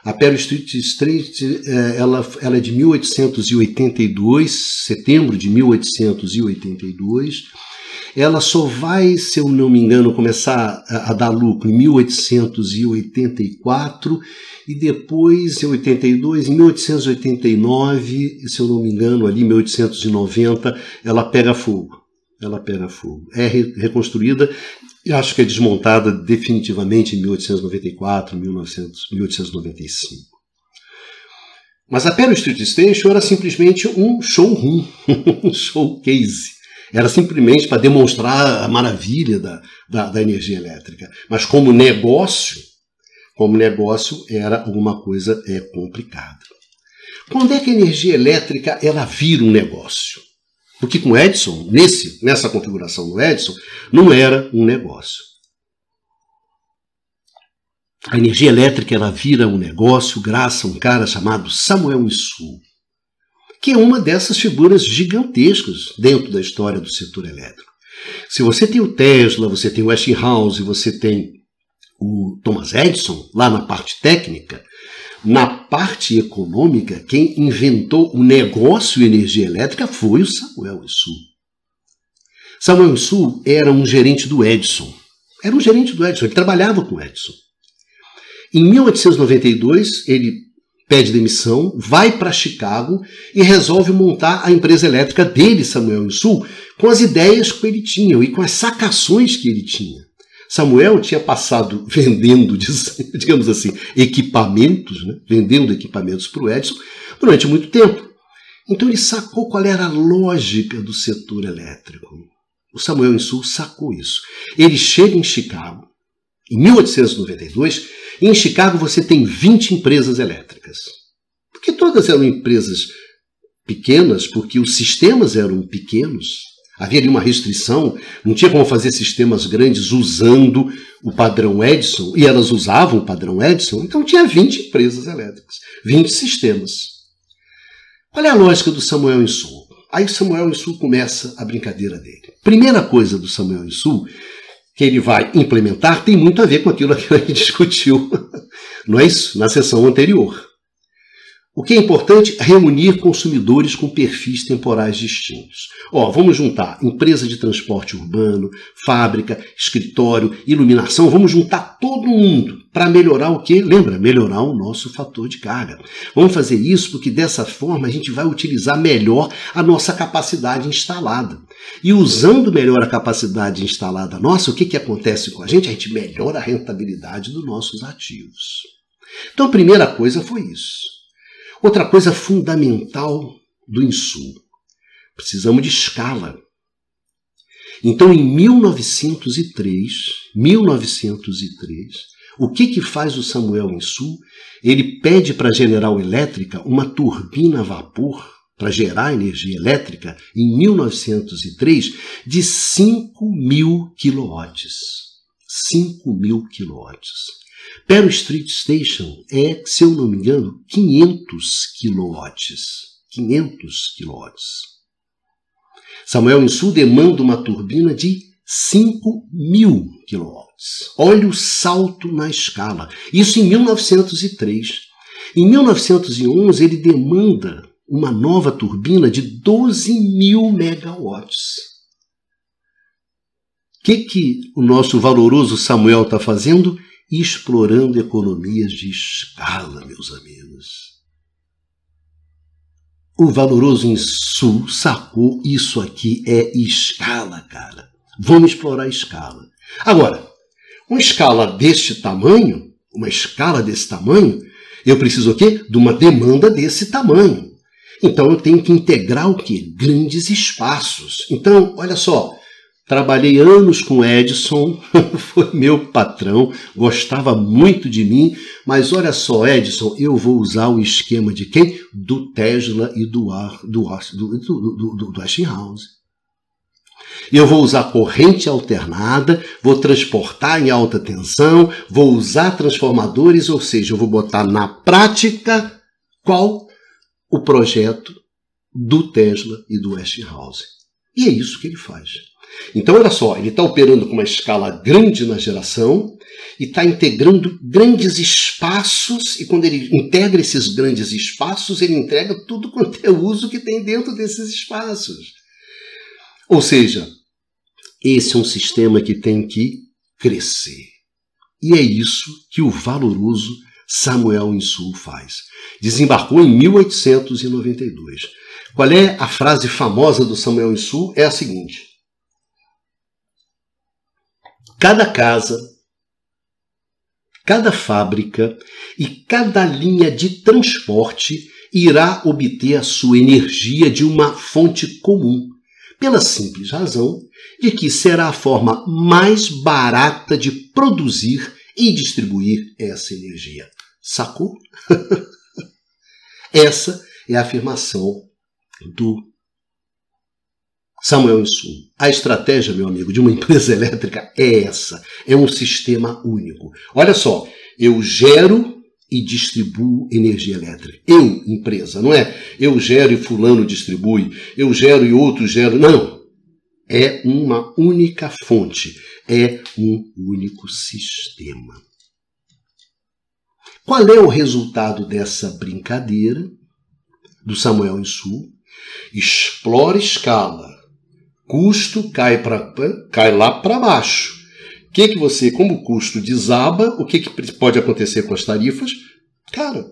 Speaker 1: A Perry Street Street é, ela, ela é de 1882, setembro de 1882. Ela só vai, se eu não me engano, começar a, dar lucro em 1884 e depois em 82, em 1889, se eu não me engano, ali 1890, ela pega fogo. Ela pega fogo. É reconstruída e acho que é desmontada definitivamente em 1894, 1900, 1895. Mas a Perry Street Station era simplesmente um showroom, um showcase. Era simplesmente para demonstrar a maravilha da, da, da, energia elétrica. Mas como negócio, como negócio era alguma coisa é, complicada. Quando é que a energia elétrica ela vira um negócio? Porque com Edison, nesse, nessa configuração do Edison, não era um negócio. A energia elétrica ela vira um negócio graças a um cara chamado Samuel Missu, que é uma dessas figuras gigantescas dentro da história do setor elétrico. Se você tem o Tesla, você tem o Westinghouse, você tem o Thomas Edison lá na parte técnica, na parte econômica, quem inventou o negócio energia elétrica foi o Samuel Issu. Samuel Issu era um gerente do Edison. Era um gerente do Edison, ele trabalhava com o Edison. Em 1892, ele pede demissão, vai para Chicago e resolve montar a empresa elétrica dele, Samuel Insul, com as ideias que ele tinha e com as sacações que ele tinha. Samuel tinha passado vendendo, digamos assim, equipamentos, né? vendendo equipamentos para o Edison durante muito tempo. Então ele sacou qual era a lógica do setor elétrico. O Samuel Insul sacou isso. Ele chega em Chicago, em 1892, e em Chicago você tem 20 empresas elétricas. Porque todas eram empresas pequenas, porque os sistemas eram pequenos. Havia ali uma restrição, não tinha como fazer sistemas grandes usando o padrão Edison, e elas usavam o padrão Edison, então tinha 20 empresas elétricas, 20 sistemas. Qual é a lógica do Samuel Insul? Aí Samuel Insul começa a brincadeira dele. Primeira coisa do Samuel Insul que ele vai implementar tem muito a ver com aquilo que a gente discutiu, não é isso? Na sessão anterior. O que é importante? Reunir consumidores com perfis temporais distintos. Ó, vamos juntar empresa de transporte urbano, fábrica, escritório, iluminação, vamos juntar todo mundo para melhorar o quê? Lembra? Melhorar o nosso fator de carga. Vamos fazer isso porque dessa forma a gente vai utilizar melhor a nossa capacidade instalada. E usando melhor a capacidade instalada nossa, o que, que acontece com a gente? A gente melhora a rentabilidade dos nossos ativos. Então a primeira coisa foi isso. Outra coisa fundamental do Insul. Precisamos de escala. Então, em 1903, 1903, o que, que faz o Samuel Insul? Ele pede para a General Elétrica uma turbina a vapor para gerar energia elétrica em 1903 de 5 mil quilowatts. 5 mil quilowatts. Pero Street Station é, se eu não me engano, 500 quilowatts. 500 quilowatts. Samuel Insul demanda uma turbina de 5 mil quilowatts. Olha o salto na escala. Isso em 1903. Em 1911, ele demanda uma nova turbina de 12 mil megawatts. O que, que o nosso valoroso Samuel está fazendo? explorando economias de escala, meus amigos. O valoroso Insul sacou isso aqui é escala, cara. Vamos explorar a escala. Agora, uma escala deste tamanho, uma escala desse tamanho, eu preciso o quê? De uma demanda desse tamanho. Então eu tenho que integrar o quê? Grandes espaços. Então, olha só, Trabalhei anos com Edson, foi meu patrão, gostava muito de mim, mas olha só, Edson, eu vou usar o esquema de quem? Do Tesla e do, do, do, do, do, do Westinghouse. Eu vou usar corrente alternada, vou transportar em alta tensão, vou usar transformadores, ou seja, eu vou botar na prática qual o projeto do Tesla e do Westinghouse. E é isso que ele faz. Então, olha só, ele está operando com uma escala grande na geração e está integrando grandes espaços, e quando ele integra esses grandes espaços, ele entrega tudo quanto é uso que tem dentro desses espaços. Ou seja, esse é um sistema que tem que crescer. E é isso que o valoroso Samuel Insul faz. Desembarcou em 1892. Qual é a frase famosa do Samuel Insul? É a seguinte: cada casa, cada fábrica e cada linha de transporte irá obter a sua energia de uma fonte comum, pela simples razão de que será a forma mais barata de produzir e distribuir essa energia. Sacou? essa é a afirmação do Samuel Insul. A estratégia, meu amigo, de uma empresa elétrica é essa: é um sistema único. Olha só, eu gero e distribuo energia elétrica. Eu, empresa, não é eu gero e fulano distribui, eu gero e outro gero. Não. É uma única fonte, é um único sistema. Qual é o resultado dessa brincadeira do Samuel Insul? Explora escala, custo cai, pra, cai lá para baixo. O que, que você, como o custo desaba, o que, que pode acontecer com as tarifas? Cara,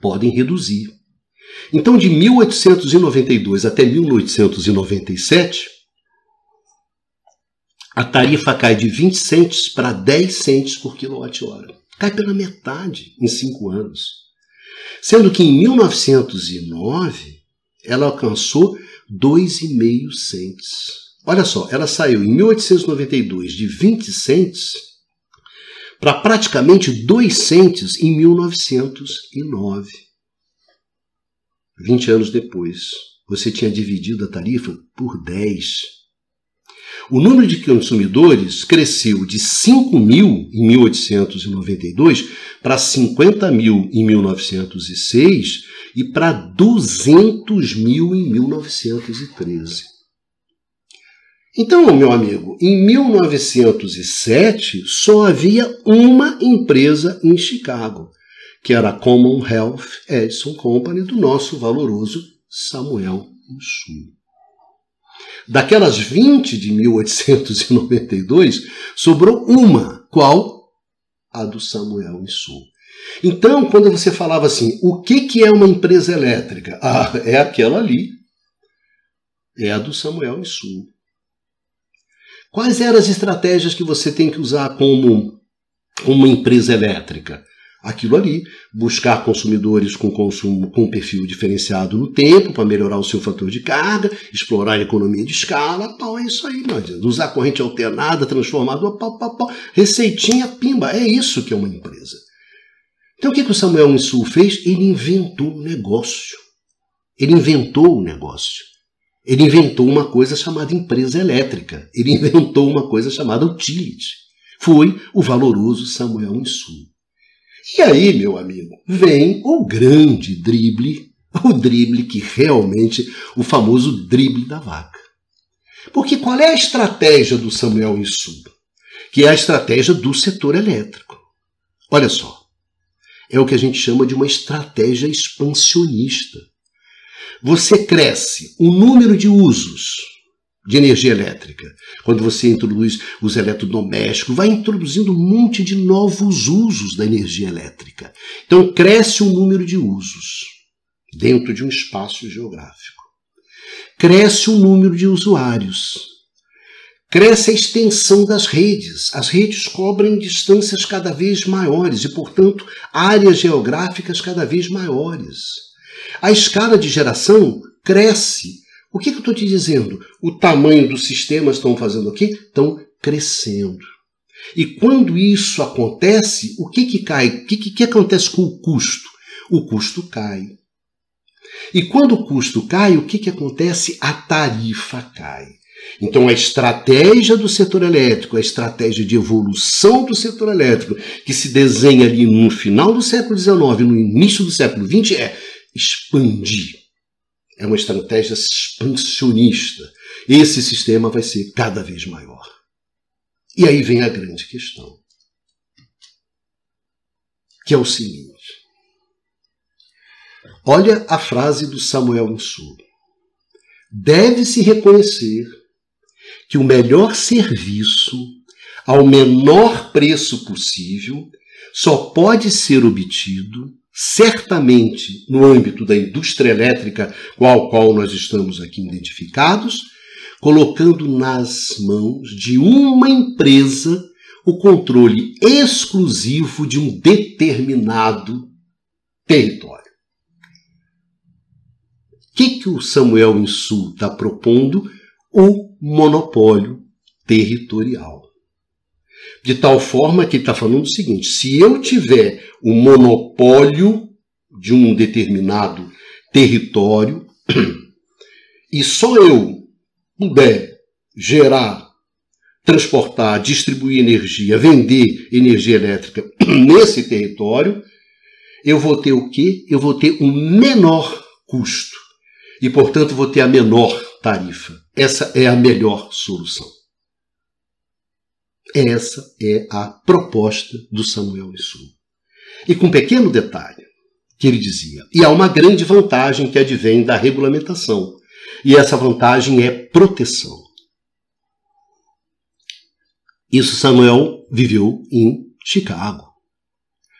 Speaker 1: podem reduzir. Então, de 1892 até 1897, a tarifa cai de 20 centes para 10 centes por quilowatt-hora. Cai pela metade em cinco anos. Sendo que em 1909 ela alcançou 2,5 centes. Olha só, ela saiu em 1892 de 20 centes para praticamente 2 centes em 1909. 20 anos depois, você tinha dividido a tarifa por 10. O número de consumidores cresceu de 5 mil em 1892 para 50 mil em 1906 e para 200 mil em 1913. Então, meu amigo, em 1907 só havia uma empresa em Chicago, que era a Commonwealth Edison Company do nosso valoroso Samuel Sul. Daquelas 20 de 1892, sobrou uma. Qual? A do Samuel Sul. Então, quando você falava assim, o que, que é uma empresa elétrica? Ah, é aquela ali. É a do Samuel Sul. Quais eram as estratégias que você tem que usar como uma empresa elétrica? aquilo ali, buscar consumidores com consumo com perfil diferenciado no tempo para melhorar o seu fator de carga, explorar a economia de escala, pau, é isso aí, meu Deus. Usar corrente alternada, transformador, pau, pau, pau, receitinha, pimba, é isso que é uma empresa. Então o que, que o Samuel Insul fez? Ele inventou um negócio. Ele inventou o negócio. Ele inventou uma coisa chamada empresa elétrica. Ele inventou uma coisa chamada utility. Foi o valoroso Samuel Insul. E aí, meu amigo, vem o grande drible, o drible que realmente, o famoso drible da vaca. Porque qual é a estratégia do Samuel Insul? Que é a estratégia do setor elétrico. Olha só, é o que a gente chama de uma estratégia expansionista. Você cresce o número de usos de energia elétrica. Quando você introduz os eletrodomésticos, vai introduzindo um monte de novos usos da energia elétrica. Então cresce o número de usos dentro de um espaço geográfico. Cresce o número de usuários. Cresce a extensão das redes. As redes cobrem distâncias cada vez maiores e, portanto, áreas geográficas cada vez maiores. A escala de geração cresce o que, que eu estou te dizendo? O tamanho dos sistemas estão fazendo o quê? Estão crescendo. E quando isso acontece, o que, que cai? O que, que, que acontece com o custo? O custo cai. E quando o custo cai, o que, que acontece? A tarifa cai. Então, a estratégia do setor elétrico, a estratégia de evolução do setor elétrico, que se desenha ali no final do século XIX, no início do século XX, é expandir é uma estratégia expansionista. Esse sistema vai ser cada vez maior. E aí vem a grande questão, que é o seguinte. Olha a frase do Samuel Insul. Deve-se reconhecer que o melhor serviço, ao menor preço possível, só pode ser obtido certamente no âmbito da indústria elétrica com a qual nós estamos aqui identificados, colocando nas mãos de uma empresa o controle exclusivo de um determinado território. O que, que o Samuel Insul está propondo? O monopólio territorial. De tal forma que ele está falando o seguinte: se eu tiver o monopólio de um determinado território e só eu puder gerar, transportar, distribuir energia, vender energia elétrica nesse território, eu vou ter o quê? Eu vou ter um menor custo e, portanto, vou ter a menor tarifa. Essa é a melhor solução. Essa é a proposta do Samuel Sul. E com um pequeno detalhe que ele dizia: e há uma grande vantagem que advém da regulamentação, e essa vantagem é proteção. Isso Samuel viveu em Chicago.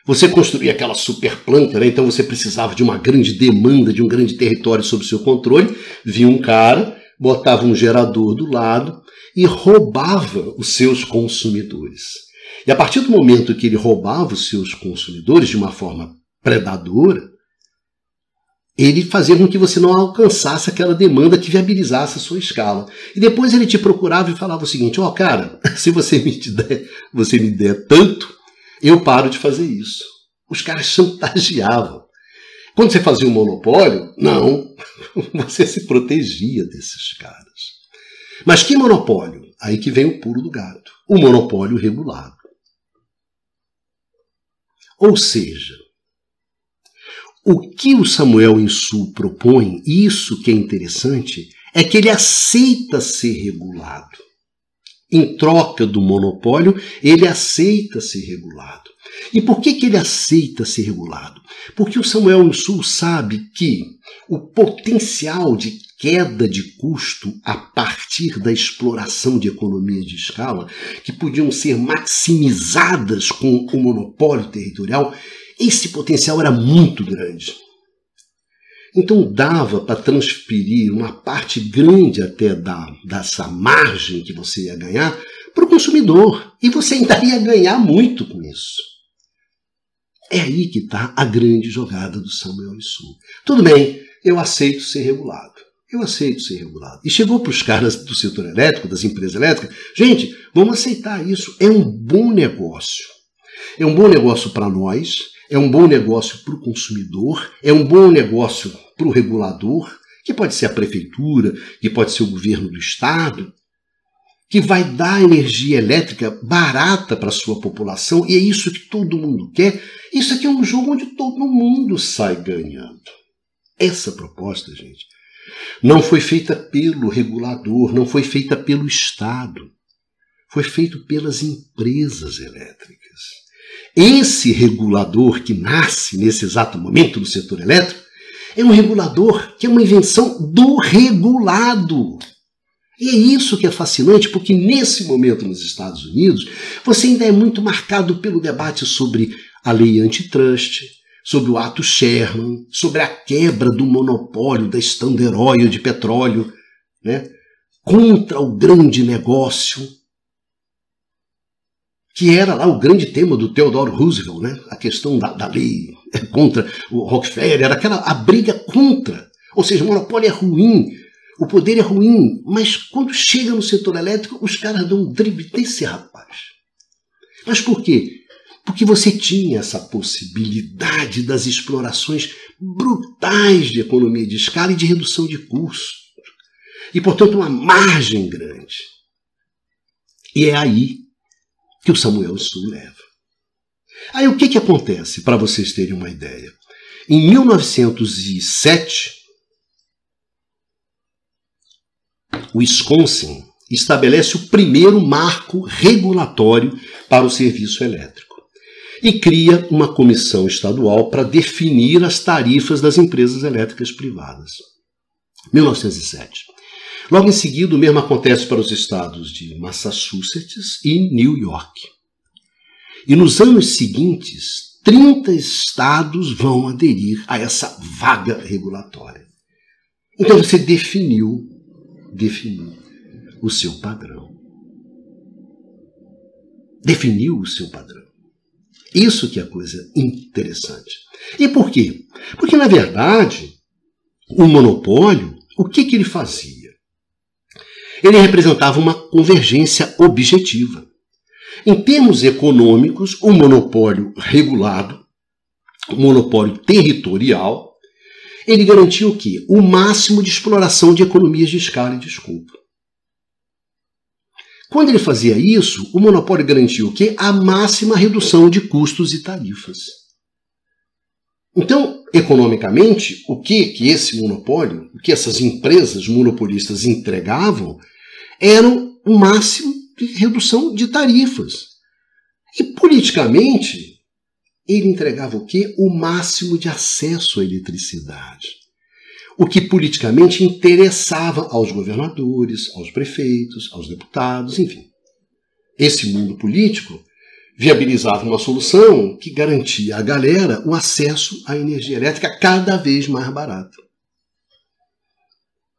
Speaker 1: Você construía aquela super planta, né? então você precisava de uma grande demanda, de um grande território sob seu controle. Vinha um cara, botava um gerador do lado e roubava os seus consumidores. E a partir do momento que ele roubava os seus consumidores de uma forma predadora, ele fazia com que você não alcançasse aquela demanda que viabilizasse a sua escala. E depois ele te procurava e falava o seguinte: ó, oh, cara, se você me der, você me der tanto, eu paro de fazer isso. Os caras chantageavam. Quando você fazia um monopólio, não, você se protegia desses caras. Mas que monopólio? Aí que vem o pulo do gato. O monopólio regulado. Ou seja, o que o Samuel Insul propõe, isso que é interessante, é que ele aceita ser regulado. Em troca do monopólio, ele aceita ser regulado. E por que, que ele aceita ser regulado? Porque o Samuel Insul sabe que o potencial de queda de custo a partir da exploração de economias de escala, que podiam ser maximizadas com o monopólio territorial, esse potencial era muito grande. Então dava para transferir uma parte grande até da, dessa margem que você ia ganhar para o consumidor. E você ainda ia ganhar muito com isso. É aí que está a grande jogada do Samuel Sul. Tudo bem, eu aceito ser regulado. Eu aceito ser regulado. E chegou para os caras do setor elétrico, das empresas elétricas, gente, vamos aceitar isso. É um bom negócio. É um bom negócio para nós, é um bom negócio para o consumidor, é um bom negócio para o regulador, que pode ser a prefeitura, que pode ser o governo do estado, que vai dar energia elétrica barata para a sua população, e é isso que todo mundo quer. Isso aqui é um jogo onde todo mundo sai ganhando. Essa proposta, gente, não foi feita pelo regulador, não foi feita pelo Estado. Foi feito pelas empresas elétricas. Esse regulador que nasce nesse exato momento no setor elétrico é um regulador que é uma invenção do regulado. E é isso que é fascinante, porque nesse momento nos Estados Unidos, você ainda é muito marcado pelo debate sobre a lei antitrust, sobre o ato Sherman, sobre a quebra do monopólio da Standard Oil de petróleo, né, contra o grande negócio, que era lá o grande tema do Theodore Roosevelt, né? a questão da, da lei contra o Rockefeller, era aquela a briga contra. Ou seja, o monopólio é ruim, o poder é ruim, mas quando chega no setor elétrico, os caras dão um drible desse rapaz. Mas por quê? Porque você tinha essa possibilidade das explorações brutais de economia de escala e de redução de custos. E, portanto, uma margem grande. E é aí que o Samuel Sul leva. Aí o que, que acontece, para vocês terem uma ideia? Em 1907, o Wisconsin estabelece o primeiro marco regulatório para o serviço elétrico e cria uma comissão estadual para definir as tarifas das empresas elétricas privadas. 1907. Logo em seguida, o mesmo acontece para os estados de Massachusetts e New York. E nos anos seguintes, 30 estados vão aderir a essa vaga regulatória. Então você definiu, definiu o seu padrão. Definiu o seu padrão. Isso que é coisa interessante. E por quê? Porque, na verdade, o monopólio, o que, que ele fazia? Ele representava uma convergência objetiva. Em termos econômicos, o monopólio regulado, o monopólio territorial, ele garantia o quê? O máximo de exploração de economias de escala e desculpa. Quando ele fazia isso, o monopólio garantia o quê? A máxima redução de custos e tarifas. Então, economicamente, o que que esse monopólio, o que essas empresas monopolistas entregavam, era o máximo de redução de tarifas. E politicamente, ele entregava o quê? O máximo de acesso à eletricidade. O que politicamente interessava aos governadores, aos prefeitos, aos deputados, enfim. Esse mundo político viabilizava uma solução que garantia à galera o acesso à energia elétrica cada vez mais barata.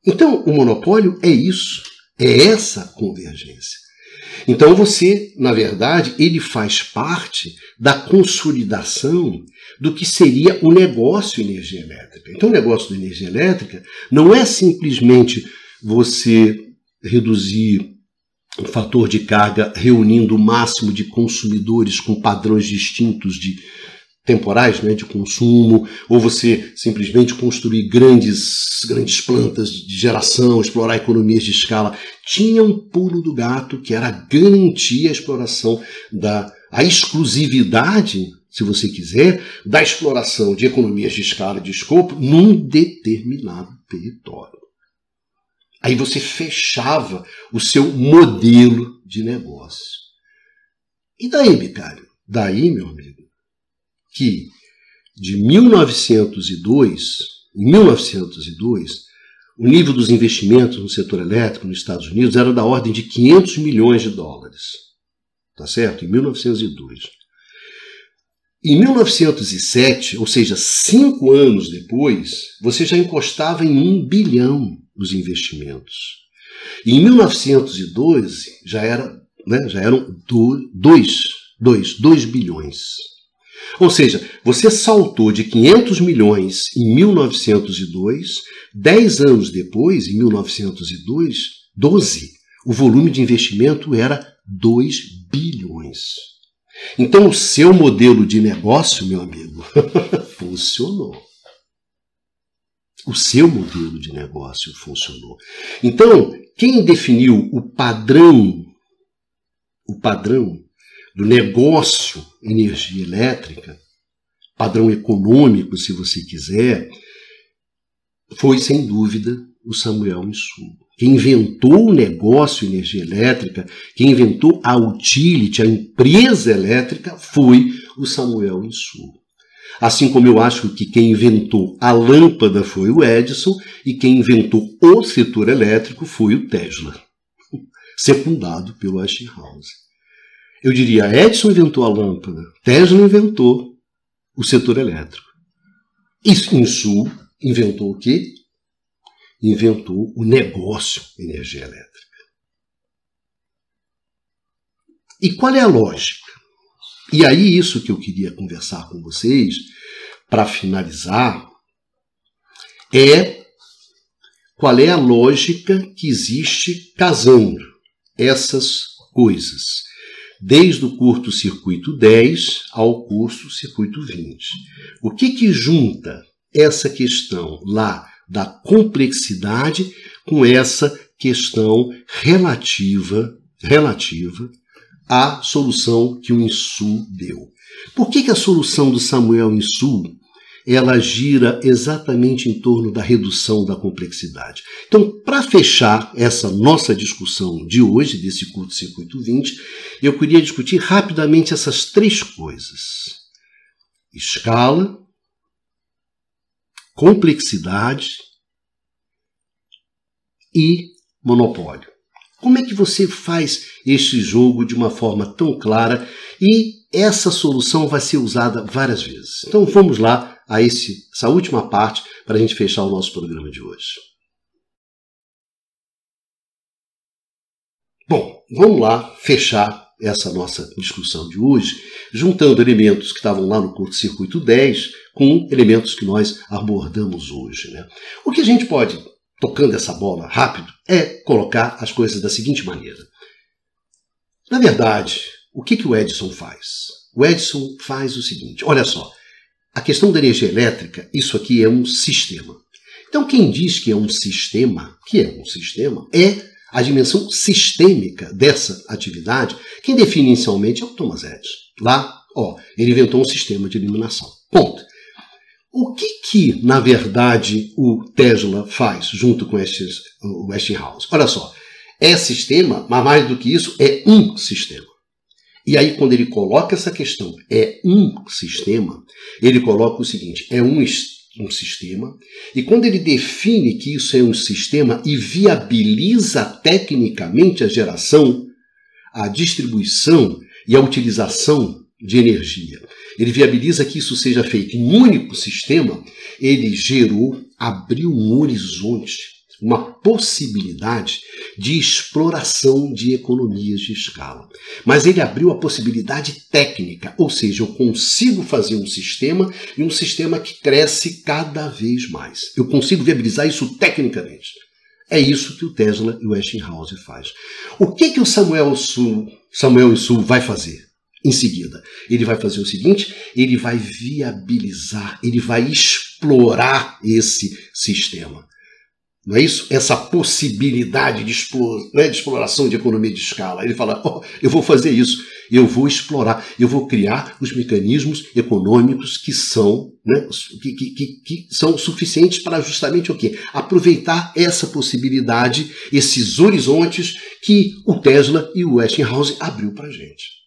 Speaker 1: Então, o monopólio é isso, é essa convergência. Então você, na verdade, ele faz parte da consolidação do que seria o negócio energia elétrica. Então o negócio da energia elétrica não é simplesmente você reduzir fator de carga reunindo o máximo de consumidores com padrões distintos de temporais né, de consumo, ou você simplesmente construir grandes, grandes plantas de geração, explorar economias de escala. Tinha um pulo do gato que era garantir a exploração da a exclusividade, se você quiser, da exploração de economias de escala de escopo num determinado território. Aí você fechava o seu modelo de negócio. E daí, Bicário? Daí, meu amigo, que de 1902, em 1902, o nível dos investimentos no setor elétrico nos Estados Unidos era da ordem de 500 milhões de dólares. Tá certo? Em 1902. Em 1907, ou seja, cinco anos depois, você já encostava em um bilhão dos investimentos. E em 1912 já, era, né, já eram 2 dois, dois bilhões. Ou seja, você saltou de 500 milhões em 1902, 10 anos depois, em 1902, 12, o volume de investimento era 2 bilhões. Então o seu modelo de negócio, meu amigo, funcionou. O seu modelo de negócio funcionou. Então, quem definiu o padrão, o padrão do negócio energia elétrica, padrão econômico, se você quiser, foi sem dúvida o Samuel Insumo. Quem inventou o negócio energia elétrica, quem inventou a utility, a empresa elétrica, foi o Samuel Insumo. Assim como eu acho que quem inventou a lâmpada foi o Edison e quem inventou o setor elétrico foi o Tesla, secundado pelo Westinghouse. Eu diria, Edison inventou a lâmpada, Tesla inventou o setor elétrico. E em Sul inventou o quê? Inventou o negócio energia elétrica. E qual é a lógica? E aí, isso que eu queria conversar com vocês, para finalizar, é qual é a lógica que existe casando essas coisas desde o curto-circuito 10 ao curto-circuito 20. O que, que junta essa questão lá da complexidade com essa questão relativa, relativa à solução que o Insul deu? Por que, que a solução do Samuel Insul ela gira exatamente em torno da redução da complexidade. Então, para fechar essa nossa discussão de hoje, desse curto-circuito 20, eu queria discutir rapidamente essas três coisas: escala, complexidade e monopólio. Como é que você faz este jogo de uma forma tão clara e essa solução vai ser usada várias vezes? Então vamos lá a esse, essa última parte para a gente fechar o nosso programa de hoje. Bom, vamos lá fechar essa nossa discussão de hoje, juntando elementos que estavam lá no curto-circuito 10 com elementos que nós abordamos hoje. Né? O que a gente pode, tocando essa bola rápido, é colocar as coisas da seguinte maneira. Na verdade, o que, que o Edison faz? O Edison faz o seguinte: olha só, a questão da energia elétrica, isso aqui é um sistema. Então, quem diz que é um sistema, que é um sistema, é a dimensão sistêmica dessa atividade. Quem define inicialmente é o Thomas Edison. Lá, ó, ele inventou um sistema de iluminação. Ponto. O que que, na verdade, o Tesla faz junto com estes, o Westinghouse? Olha só, é sistema, mas mais do que isso, é um sistema. E aí, quando ele coloca essa questão, é um sistema, ele coloca o seguinte: é um, um sistema, e quando ele define que isso é um sistema e viabiliza tecnicamente a geração, a distribuição e a utilização de energia. Ele viabiliza que isso seja feito em um único sistema. Ele gerou, abriu um horizonte, uma possibilidade de exploração de economias de escala. Mas ele abriu a possibilidade técnica, ou seja, eu consigo fazer um sistema e um sistema que cresce cada vez mais. Eu consigo viabilizar isso tecnicamente. É isso que o Tesla e o Westinghouse faz. O que que o Samuel Sul, Samuel Sul vai fazer? Em seguida, ele vai fazer o seguinte: ele vai viabilizar, ele vai explorar esse sistema. Não é isso? Essa possibilidade de, explore, né, de exploração de economia de escala. Ele fala: oh, eu vou fazer isso, eu vou explorar, eu vou criar os mecanismos econômicos que são, né, que, que, que, são suficientes para justamente o quê? Aproveitar essa possibilidade, esses horizontes que o Tesla e o Westinghouse abriu para a gente.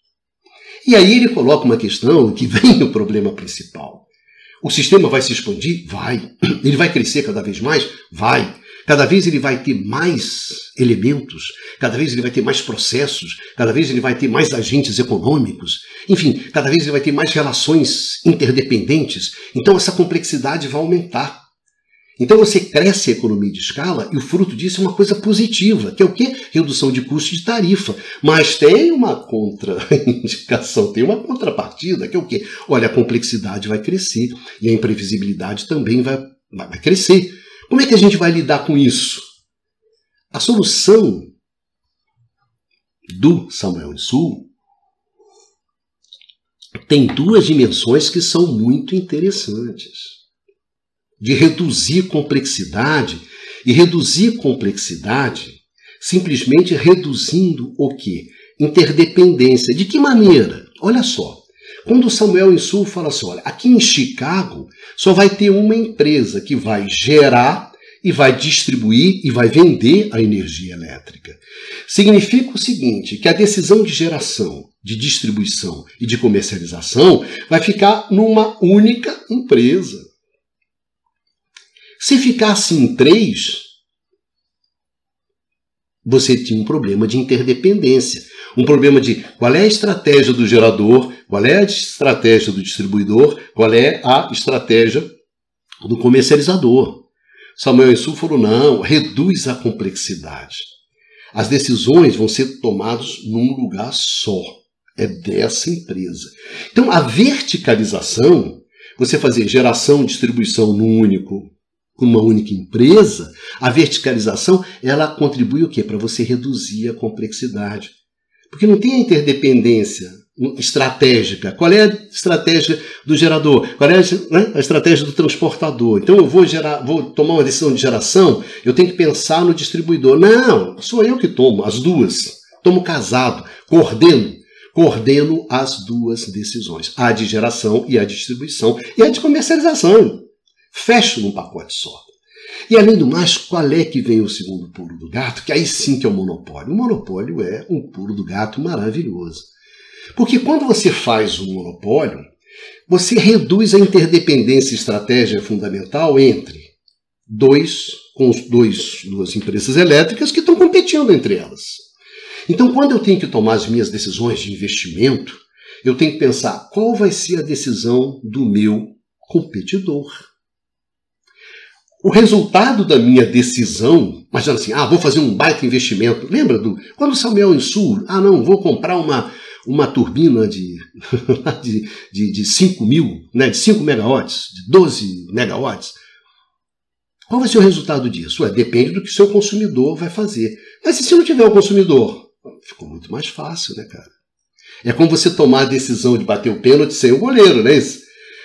Speaker 1: E aí ele coloca uma questão que vem o problema principal. O sistema vai se expandir? Vai. Ele vai crescer cada vez mais? Vai. Cada vez ele vai ter mais elementos, cada vez ele vai ter mais processos, cada vez ele vai ter mais agentes econômicos, enfim, cada vez ele vai ter mais relações interdependentes. Então essa complexidade vai aumentar. Então você cresce a economia de escala e o fruto disso é uma coisa positiva, que é o quê? Redução de custo de tarifa. Mas tem uma contraindicação, tem uma contrapartida, que é o quê? Olha, a complexidade vai crescer e a imprevisibilidade também vai, vai crescer. Como é que a gente vai lidar com isso? A solução do Samuel Sul tem duas dimensões que são muito interessantes. De reduzir complexidade e reduzir complexidade simplesmente reduzindo o que? Interdependência. De que maneira? Olha só. Quando Samuel Insul fala assim, olha, aqui em Chicago só vai ter uma empresa que vai gerar e vai distribuir e vai vender a energia elétrica. Significa o seguinte, que a decisão de geração, de distribuição e de comercialização vai ficar numa única empresa. Se ficasse em três, você tinha um problema de interdependência. Um problema de qual é a estratégia do gerador, qual é a estratégia do distribuidor, qual é a estratégia do comercializador. Samuel Insul falou: não, reduz a complexidade. As decisões vão ser tomadas num lugar só. É dessa empresa. Então, a verticalização, você fazer geração e distribuição num único uma única empresa, a verticalização ela contribui o quê? Para você reduzir a complexidade. Porque não tem a interdependência estratégica. Qual é a estratégia do gerador? Qual é a, né, a, estratégia do transportador? Então eu vou gerar, vou tomar uma decisão de geração, eu tenho que pensar no distribuidor. Não, sou eu que tomo as duas. Tomo casado, coordeno. Coordeno as duas decisões, a de geração e a de distribuição e a de comercialização. Fecho num pacote só. E além do mais, qual é que vem o segundo pulo do gato? Que aí sim que é o monopólio. O monopólio é um pulo do gato maravilhoso. Porque quando você faz um monopólio, você reduz a interdependência estratégica fundamental entre dois, com dois, duas empresas elétricas que estão competindo entre elas. Então, quando eu tenho que tomar as minhas decisões de investimento, eu tenho que pensar qual vai ser a decisão do meu competidor. O resultado da minha decisão, imagina assim, ah, vou fazer um baita investimento. Lembra do quando Samuel Insul, ah, não, vou comprar uma uma turbina de, de, de, de 5 mil, né, de 5 megawatts, de 12 megawatts. Qual vai ser o resultado disso? Ué, depende do que o seu consumidor vai fazer. Mas e se não tiver o consumidor? Ficou muito mais fácil, né, cara? É como você tomar a decisão de bater o pênalti sem o goleiro, não é isso?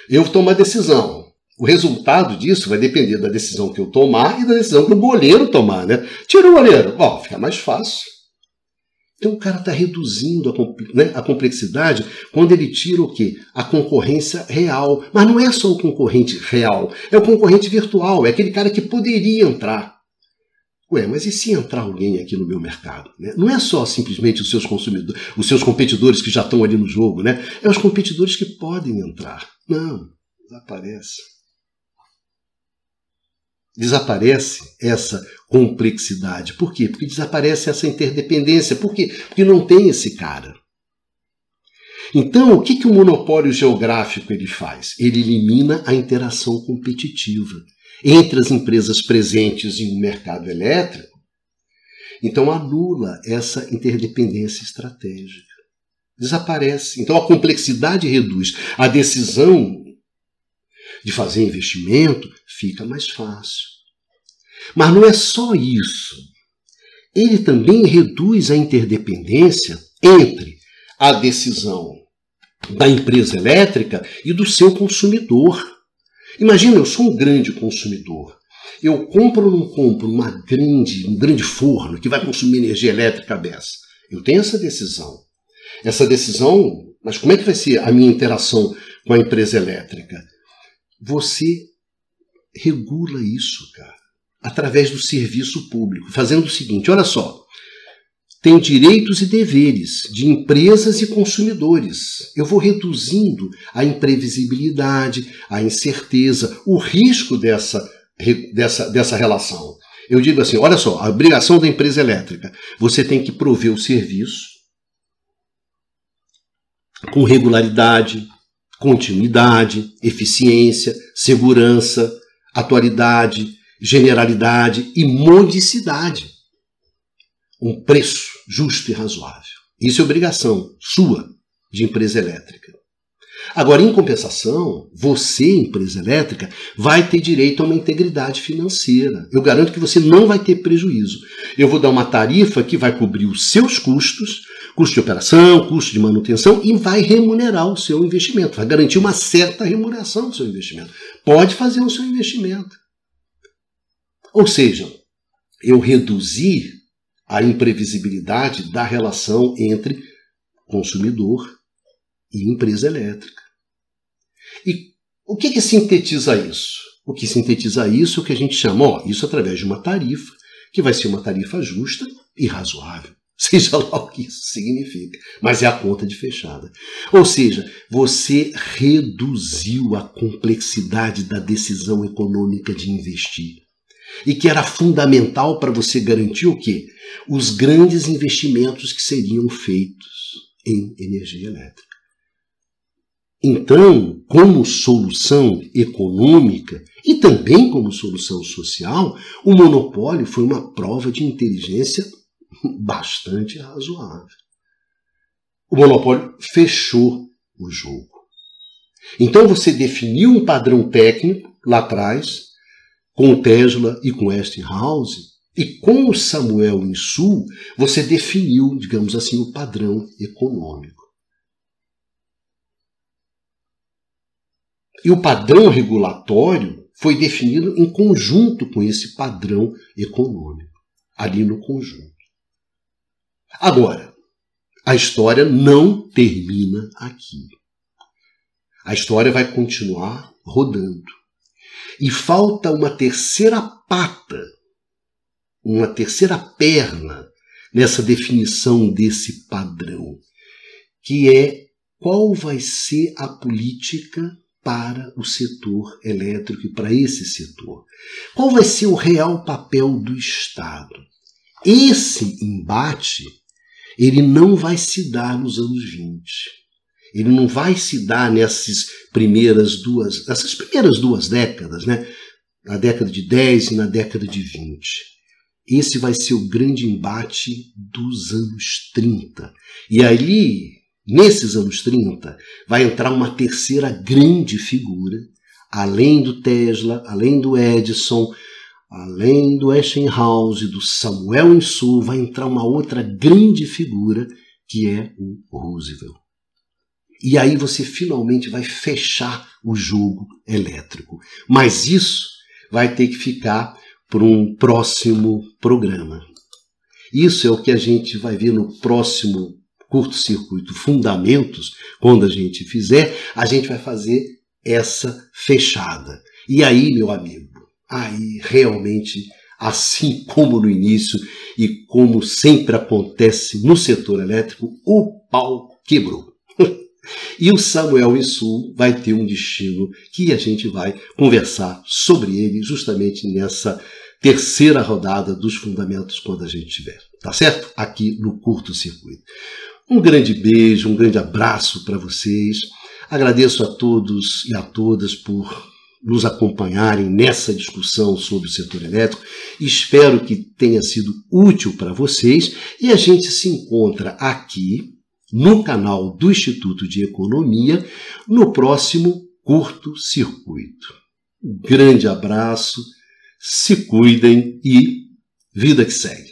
Speaker 1: Eu tomo a decisão. O resultado disso vai depender da decisão que eu tomar e da decisão que o goleiro tomar, né? Tira o goleiro. Bom, fica mais fácil. Então o cara está reduzindo a, né, a, complexidade quando ele tira o quê? A concorrência real. Mas não é só o concorrente real, é o concorrente virtual, é aquele cara que poderia entrar. Ué, mas e se entrar alguém aqui no meu mercado? Né? Não é só simplesmente os seus consumidores, os seus competidores que já estão ali no jogo, né? É os competidores que podem entrar. Não, desaparece desaparece essa complexidade. Por quê? Porque desaparece essa interdependência. Por quê? Porque não tem esse cara. Então, o que, que o monopólio geográfico ele faz? Ele elimina a interação competitiva entre as empresas presentes em um mercado elétrico. Então, anula essa interdependência estratégica. Desaparece. Então, a complexidade reduz. A decisão de fazer investimento fica mais fácil. Mas não é só isso. Ele também reduz a interdependência entre a decisão da empresa elétrica e do seu consumidor. Imagina, eu sou um grande consumidor. Eu compro ou não compro uma grande, um grande forno que vai consumir energia elétrica beça? Eu tenho essa decisão. Essa decisão, mas como é que vai ser a minha interação com a empresa elétrica? Você regula isso, cara, através do serviço público, fazendo o seguinte: olha só, tem direitos e deveres de empresas e consumidores. Eu vou reduzindo a imprevisibilidade, a incerteza, o risco dessa, dessa, dessa relação. Eu digo assim: olha só, a obrigação da empresa elétrica, você tem que prover o serviço com regularidade, continuidade, eficiência, segurança, atualidade, generalidade e modicidade. Um preço justo e razoável. Isso é obrigação sua de empresa elétrica. Agora, em compensação, você, empresa elétrica, vai ter direito a uma integridade financeira. Eu garanto que você não vai ter prejuízo. Eu vou dar uma tarifa que vai cobrir os seus custos, custo de operação, custo de manutenção e vai remunerar o seu investimento, vai garantir uma certa remuneração do seu investimento. Pode fazer o seu investimento. Ou seja, eu reduzir a imprevisibilidade da relação entre consumidor e empresa elétrica. E o que, que sintetiza isso? O que sintetiza isso é o que a gente chama, ó, isso através de uma tarifa, que vai ser uma tarifa justa e razoável. Seja lá o que isso significa. Mas é a conta de fechada. Ou seja, você reduziu a complexidade da decisão econômica de investir. E que era fundamental para você garantir o quê? Os grandes investimentos que seriam feitos em energia elétrica. Então, como solução econômica e também como solução social, o monopólio foi uma prova de inteligência bastante razoável. O monopólio fechou o jogo. Então você definiu um padrão técnico lá atrás, com o Tesla e com Westinghouse, e com o Samuel Insul, você definiu, digamos assim, o padrão econômico. E o padrão regulatório foi definido em conjunto com esse padrão econômico, ali no conjunto. Agora, a história não termina aqui. A história vai continuar rodando. E falta uma terceira pata, uma terceira perna nessa definição desse padrão, que é qual vai ser a política para o setor elétrico e para esse setor. Qual vai ser o real papel do Estado? Esse embate ele não vai se dar nos anos 20. Ele não vai se dar nessas primeiras duas, nessas primeiras duas décadas, né? Na década de 10 e na década de 20. Esse vai ser o grande embate dos anos 30. E ali, nesses anos 30, vai entrar uma terceira grande figura, além do Tesla, além do Edison, além do Westinghouse, do Samuel Insull, vai entrar uma outra grande figura que é o Roosevelt. E aí você finalmente vai fechar o jogo elétrico. Mas isso vai ter que ficar para um próximo programa. Isso é o que a gente vai ver no próximo curto-circuito Fundamentos, quando a gente fizer, a gente vai fazer essa fechada. E aí, meu amigo, aí realmente, assim como no início e como sempre acontece no setor elétrico, o pau quebrou. e o Samuel Insul vai ter um destino que a gente vai conversar sobre ele justamente nessa terceira rodada dos fundamentos quando a gente tiver, tá certo? Aqui no curto circuito. Um grande beijo, um grande abraço para vocês. Agradeço a todos e a todas por nos acompanharem nessa discussão sobre o setor elétrico. Espero que tenha sido útil para vocês e a gente se encontra aqui no canal do Instituto de Economia no próximo curto circuito. grande abraço, se cuidem e vida que segue.